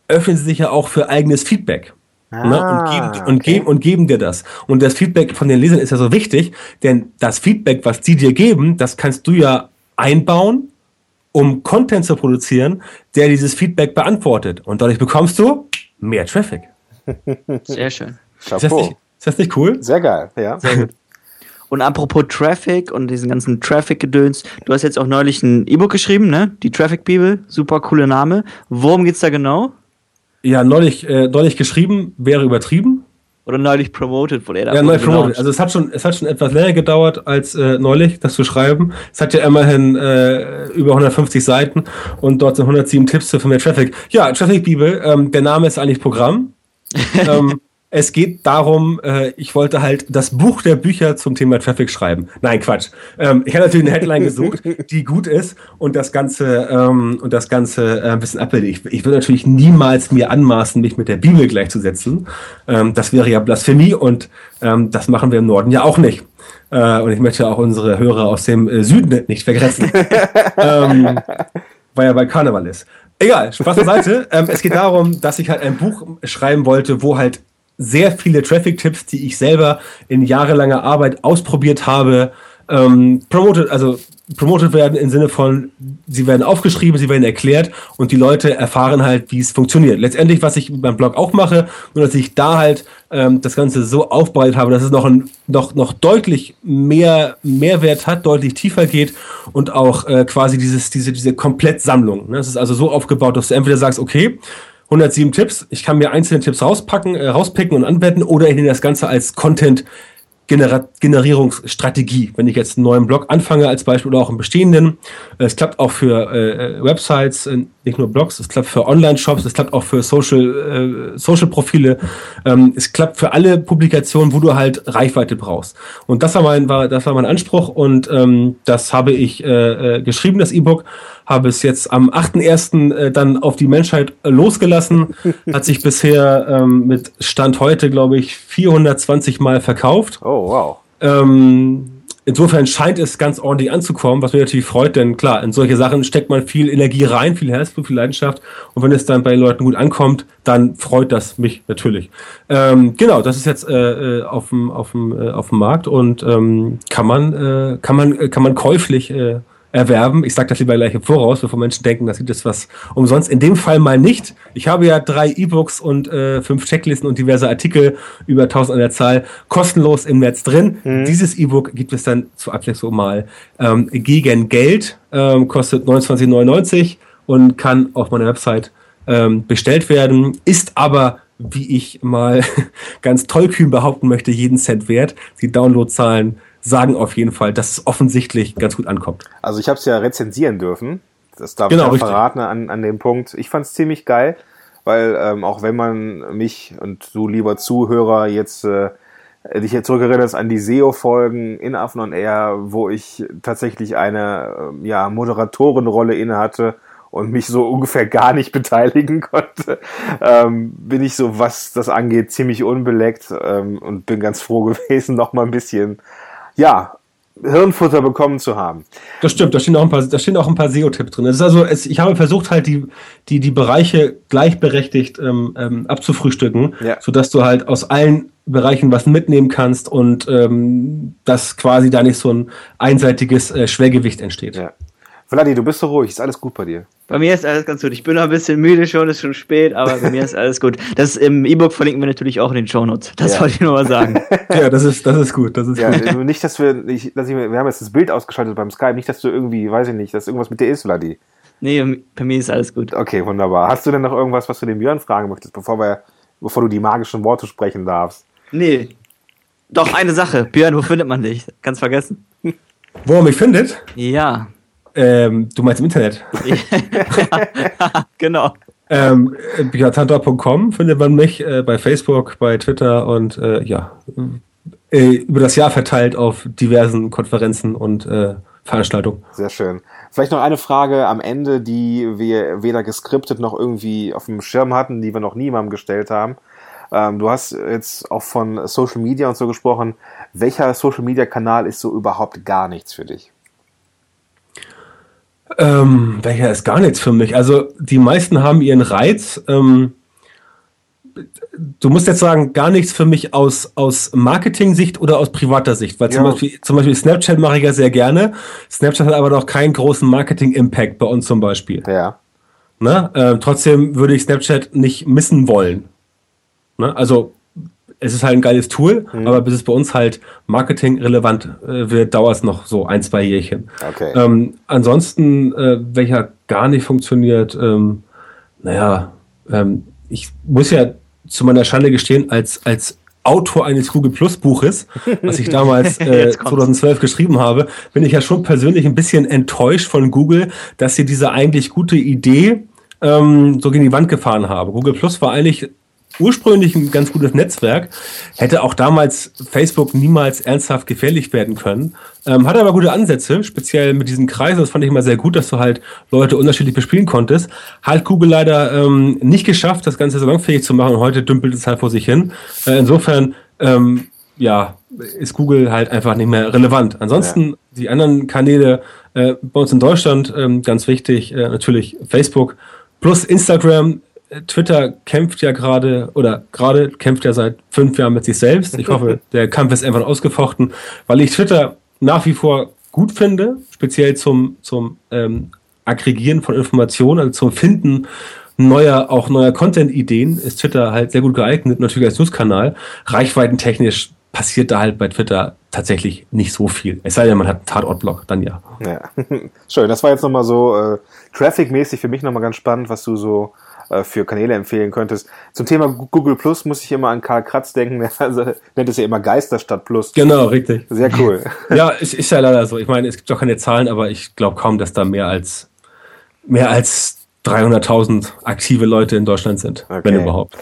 S1: öffnen sie sich ja auch für eigenes Feedback. Ah, ne? und, geben, okay. und, geben, und geben dir das. Und das Feedback von den Lesern ist ja so wichtig, denn das Feedback, was die dir geben, das kannst du ja einbauen, um Content zu produzieren, der dieses Feedback beantwortet. Und dadurch bekommst du mehr Traffic. <laughs>
S2: Sehr schön.
S1: Ist das, nicht, ist das nicht cool?
S3: Sehr geil, ja. Sehr gut.
S2: Und apropos Traffic und diesen ganzen Traffic-Gedöns, du hast jetzt auch neulich ein E-Book geschrieben, ne? Die Traffic Bibel, super cooler Name. Worum geht's da genau?
S1: Ja, neulich, äh, neulich geschrieben, wäre übertrieben.
S2: Oder neulich promoted wurde er.
S1: Ja, neulich promoted. Also es hat schon, es hat schon etwas länger gedauert als äh, neulich, das zu schreiben. Es hat ja immerhin äh, über 150 Seiten und dort sind 107 Tipps für mehr Traffic. Ja, Traffic Bibel, ähm, der Name ist eigentlich Programm. <laughs> ähm, es geht darum, äh, ich wollte halt das Buch der Bücher zum Thema Traffic schreiben. Nein, Quatsch. Ähm, ich habe natürlich eine Headline gesucht, <laughs> die gut ist und das Ganze ähm, und das Ganze äh, ein bisschen abbildet. Ich, ich würde natürlich niemals mir anmaßen, mich mit der Bibel gleichzusetzen. Ähm, das wäre ja Blasphemie und ähm, das machen wir im Norden ja auch nicht. Äh, und ich möchte auch unsere Hörer aus dem äh, Süden nicht vergrätzen. <laughs> ähm, weil ja bald Karneval ist. Egal, Spaß beiseite. ähm, es geht darum, dass ich halt ein Buch schreiben wollte, wo halt sehr viele Traffic-Tipps, die ich selber in jahrelanger Arbeit ausprobiert habe, ähm, promoted, also promoted werden im Sinne von, sie werden aufgeschrieben, sie werden erklärt und die Leute erfahren halt, wie es funktioniert. Letztendlich, was ich mit meinem Blog auch mache, nur dass ich da halt ähm, das Ganze so aufbereitet habe, dass es noch, ein, noch, noch deutlich mehr Mehrwert hat, deutlich tiefer geht und auch äh, quasi dieses, diese, diese Komplettsammlung. Ne? Es ist also so aufgebaut, dass du entweder sagst, okay, 107 Tipps. Ich kann mir einzelne Tipps rauspacken, äh, rauspicken und anwenden oder ich nehme das Ganze als Content Gener Generierungsstrategie. Wenn ich jetzt einen neuen Blog anfange als Beispiel oder auch einen bestehenden, äh, es klappt auch für äh, Websites, äh, nicht nur Blogs, es klappt für Online-Shops, es klappt auch für Social, äh, Social-Profile, ähm, es klappt für alle Publikationen, wo du halt Reichweite brauchst. Und das war mein, war, das war mein Anspruch und ähm, das habe ich äh, äh geschrieben, das E-Book habe es jetzt am 8.1. Äh, dann auf die Menschheit losgelassen. Hat sich bisher ähm, mit Stand heute, glaube ich, 420 Mal verkauft.
S3: Oh, wow.
S1: Ähm, insofern scheint es ganz ordentlich anzukommen, was mich natürlich freut, denn klar, in solche Sachen steckt man viel Energie rein, viel Herzblut, viel Leidenschaft. Und wenn es dann bei den Leuten gut ankommt, dann freut das mich natürlich. Ähm, genau, das ist jetzt äh, äh auf dem auf dem äh, auf dem Markt und ähm, kann man äh, kann man kann man käuflich äh, erwerben. Ich sage das lieber gleich im Voraus, bevor Menschen denken, das gibt es was umsonst. In dem Fall mal nicht. Ich habe ja drei E-Books und äh, fünf Checklisten und diverse Artikel über 1000 an der Zahl kostenlos im Netz drin. Mhm. Dieses E-Book gibt es dann zur Abwechslung mal ähm, gegen Geld, ähm, kostet 29,99 und kann auf meiner Website ähm, bestellt werden, ist aber wie ich mal <laughs> ganz tollkühn behaupten möchte, jeden Cent wert. Die Downloadzahlen sagen auf jeden Fall, dass es offensichtlich ganz gut ankommt.
S3: Also ich habe es ja rezensieren dürfen. Das darf genau, ich ja verraten an, an dem Punkt. Ich fand es ziemlich geil, weil ähm, auch wenn man mich und du lieber Zuhörer jetzt äh, dich jetzt zurückerinnerst an die SEO-Folgen in Affen on Air, wo ich tatsächlich eine äh, ja, Moderatorenrolle inne hatte und mich so ungefähr gar nicht <laughs> beteiligen konnte, ähm, bin ich so, was das angeht, ziemlich unbeleckt ähm, und bin ganz froh <laughs> gewesen, noch mal ein bisschen ja, Hirnfutter bekommen zu haben.
S1: Das stimmt, da stehen auch ein paar, da stehen auch ein paar SEO-Tipps drin. Das ist also, es, ich habe versucht halt die, die, die Bereiche gleichberechtigt ähm, ähm, abzufrühstücken, ja. sodass du halt aus allen Bereichen was mitnehmen kannst und ähm, dass quasi da nicht so ein einseitiges äh, Schwergewicht entsteht.
S3: Ja. Vladi, du bist so ruhig, ist alles gut bei dir?
S2: Bei mir ist alles ganz gut. Ich bin noch ein bisschen müde schon, ist schon spät, aber bei mir ist alles gut. Das im E-Book verlinken wir natürlich auch in den Show Notes. Das ja. wollte ich nur mal sagen. <laughs>
S1: ja, das ist, das ist gut. Das ist
S3: ja,
S1: gut.
S3: Nicht, dass wir, nicht, dass ich, wir haben jetzt das Bild ausgeschaltet beim Skype, nicht, dass du irgendwie, weiß ich nicht, dass irgendwas mit dir ist, Vladi.
S2: Nee, bei mir ist alles gut.
S3: Okay, wunderbar. Hast du denn noch irgendwas, was du dem Björn fragen möchtest, bevor wir, bevor du die magischen Worte sprechen darfst?
S2: Nee. Doch, eine Sache. Björn, wo findet man dich? Ganz vergessen.
S1: Wo er mich findet?
S2: Ja.
S1: Ähm, du meinst im Internet? <laughs>
S2: genau.
S1: Ähm, Biatanta.com findet man mich äh, bei Facebook, bei Twitter und äh, ja, äh, über das Jahr verteilt auf diversen Konferenzen und äh, Veranstaltungen.
S3: Sehr schön. Vielleicht noch eine Frage am Ende, die wir weder geskriptet noch irgendwie auf dem Schirm hatten, die wir noch niemandem gestellt haben. Ähm, du hast jetzt auch von Social Media und so gesprochen. Welcher Social Media Kanal ist so überhaupt gar nichts für dich?
S1: Ähm, welcher ist gar nichts für mich? Also die meisten haben ihren Reiz. Ähm, du musst jetzt sagen, gar nichts für mich aus, aus Marketing-Sicht oder aus privater Sicht. Weil ja. zum, Beispiel, zum Beispiel Snapchat mache ich ja sehr gerne. Snapchat hat aber noch keinen großen Marketing-Impact bei uns zum Beispiel.
S3: Ja.
S1: Ne? Ähm, trotzdem würde ich Snapchat nicht missen wollen. Ne? Also es ist halt ein geiles Tool, mhm. aber bis es bei uns halt marketingrelevant äh, wird, dauert es noch so ein, zwei Jährchen.
S3: Okay.
S1: Ähm, ansonsten, äh, welcher gar nicht funktioniert, ähm, naja, ähm, ich muss ja zu meiner Schande gestehen, als, als Autor eines Google Plus Buches, was ich damals <laughs> äh, 2012 geschrieben habe, bin ich ja schon persönlich ein bisschen enttäuscht von Google, dass sie diese eigentlich gute Idee ähm, so gegen die Wand gefahren haben. Google Plus war eigentlich ursprünglich ein ganz gutes Netzwerk, hätte auch damals Facebook niemals ernsthaft gefährlich werden können, ähm, hatte aber gute Ansätze, speziell mit diesen Kreisen, das fand ich immer sehr gut, dass du halt Leute unterschiedlich bespielen konntest. Hat Google leider ähm, nicht geschafft, das Ganze salonfähig zu machen und heute dümpelt es halt vor sich hin. Äh, insofern, ähm, ja, ist Google halt einfach nicht mehr relevant. Ansonsten ja. die anderen Kanäle äh, bei uns in Deutschland, ähm, ganz wichtig, äh, natürlich Facebook plus Instagram Twitter kämpft ja gerade oder gerade kämpft ja seit fünf Jahren mit sich selbst. Ich hoffe, <laughs> der Kampf ist einfach ausgefochten, weil ich Twitter nach wie vor gut finde, speziell zum, zum ähm, Aggregieren von Informationen, also zum Finden neuer, auch neuer Content-Ideen, ist Twitter halt sehr gut geeignet, natürlich als Newskanal. Reichweitentechnisch passiert da halt bei Twitter tatsächlich nicht so viel. Es sei denn, man hat einen Tatortblock, dann ja. Ja, <laughs>
S3: schön. Das war jetzt nochmal so äh, Traffic-mäßig für mich nochmal ganz spannend, was du so äh, für Kanäle empfehlen könntest. Zum Thema Google Plus muss ich immer an Karl Kratz denken, also nennt es ja immer Geister statt Plus.
S1: Genau, richtig.
S3: Sehr cool. <laughs>
S1: ja, ist, ist ja leider so. Ich meine, es gibt auch keine Zahlen, aber ich glaube kaum, dass da mehr als mehr als 300.000 aktive Leute in Deutschland sind, okay. wenn überhaupt.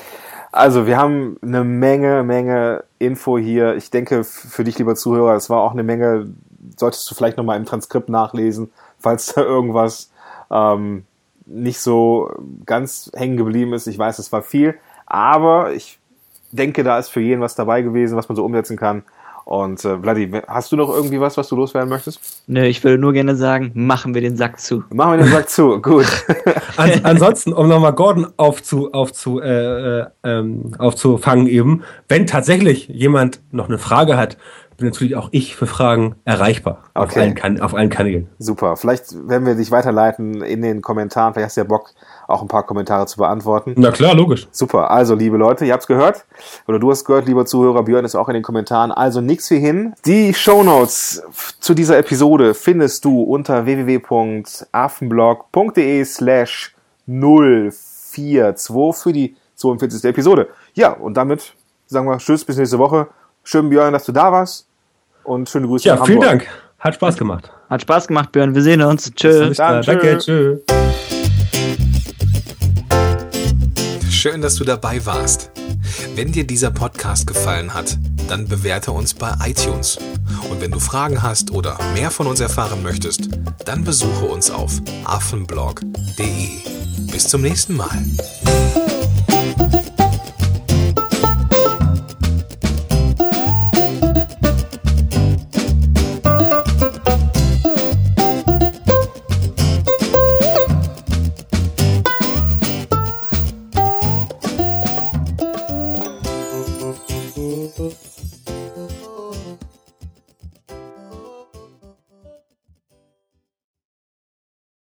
S3: Also, wir haben eine Menge, Menge Info hier. Ich denke, für dich, lieber Zuhörer, es war auch eine Menge, solltest du vielleicht nochmal im Transkript nachlesen, falls da irgendwas ähm, nicht so ganz hängen geblieben ist. Ich weiß, es war viel, aber ich denke, da ist für jeden was dabei gewesen, was man so umsetzen kann. Und äh, Vladi, hast du noch irgendwie was, was du loswerden möchtest?
S2: Nö, ich würde nur gerne sagen, machen wir den Sack zu.
S3: Machen wir den Sack zu, <laughs> gut.
S1: An, ansonsten, um nochmal Gordon aufzu, aufzu, äh, äh, ähm, aufzufangen eben, wenn tatsächlich jemand noch eine Frage hat, bin natürlich auch ich für Fragen erreichbar okay. auf, allen kan auf allen Kanälen.
S3: Super. Vielleicht werden wir dich weiterleiten in den Kommentaren. Vielleicht hast du ja Bock, auch ein paar Kommentare zu beantworten.
S1: Na klar, logisch.
S3: Super. Also, liebe Leute, ihr habt's gehört. Oder du hast gehört, lieber Zuhörer. Björn ist auch in den Kommentaren. Also, nix wie hin. Die Show Notes zu dieser Episode findest du unter www.affenblog.de slash 042 für die 42. Episode. Ja, und damit sagen wir Tschüss, bis nächste Woche. Schön, Björn, dass du da warst. Und schöne Grüße.
S1: Ja, vielen Dank. Hat Spaß gemacht.
S2: Hat Spaß gemacht, Björn. Wir sehen uns. Tschüss.
S1: Danke, tschüss.
S4: Schön, dass du dabei warst. Wenn dir dieser Podcast gefallen hat, dann bewerte uns bei iTunes. Und wenn du Fragen hast oder mehr von uns erfahren möchtest, dann besuche uns auf affenblog.de. Bis zum nächsten Mal.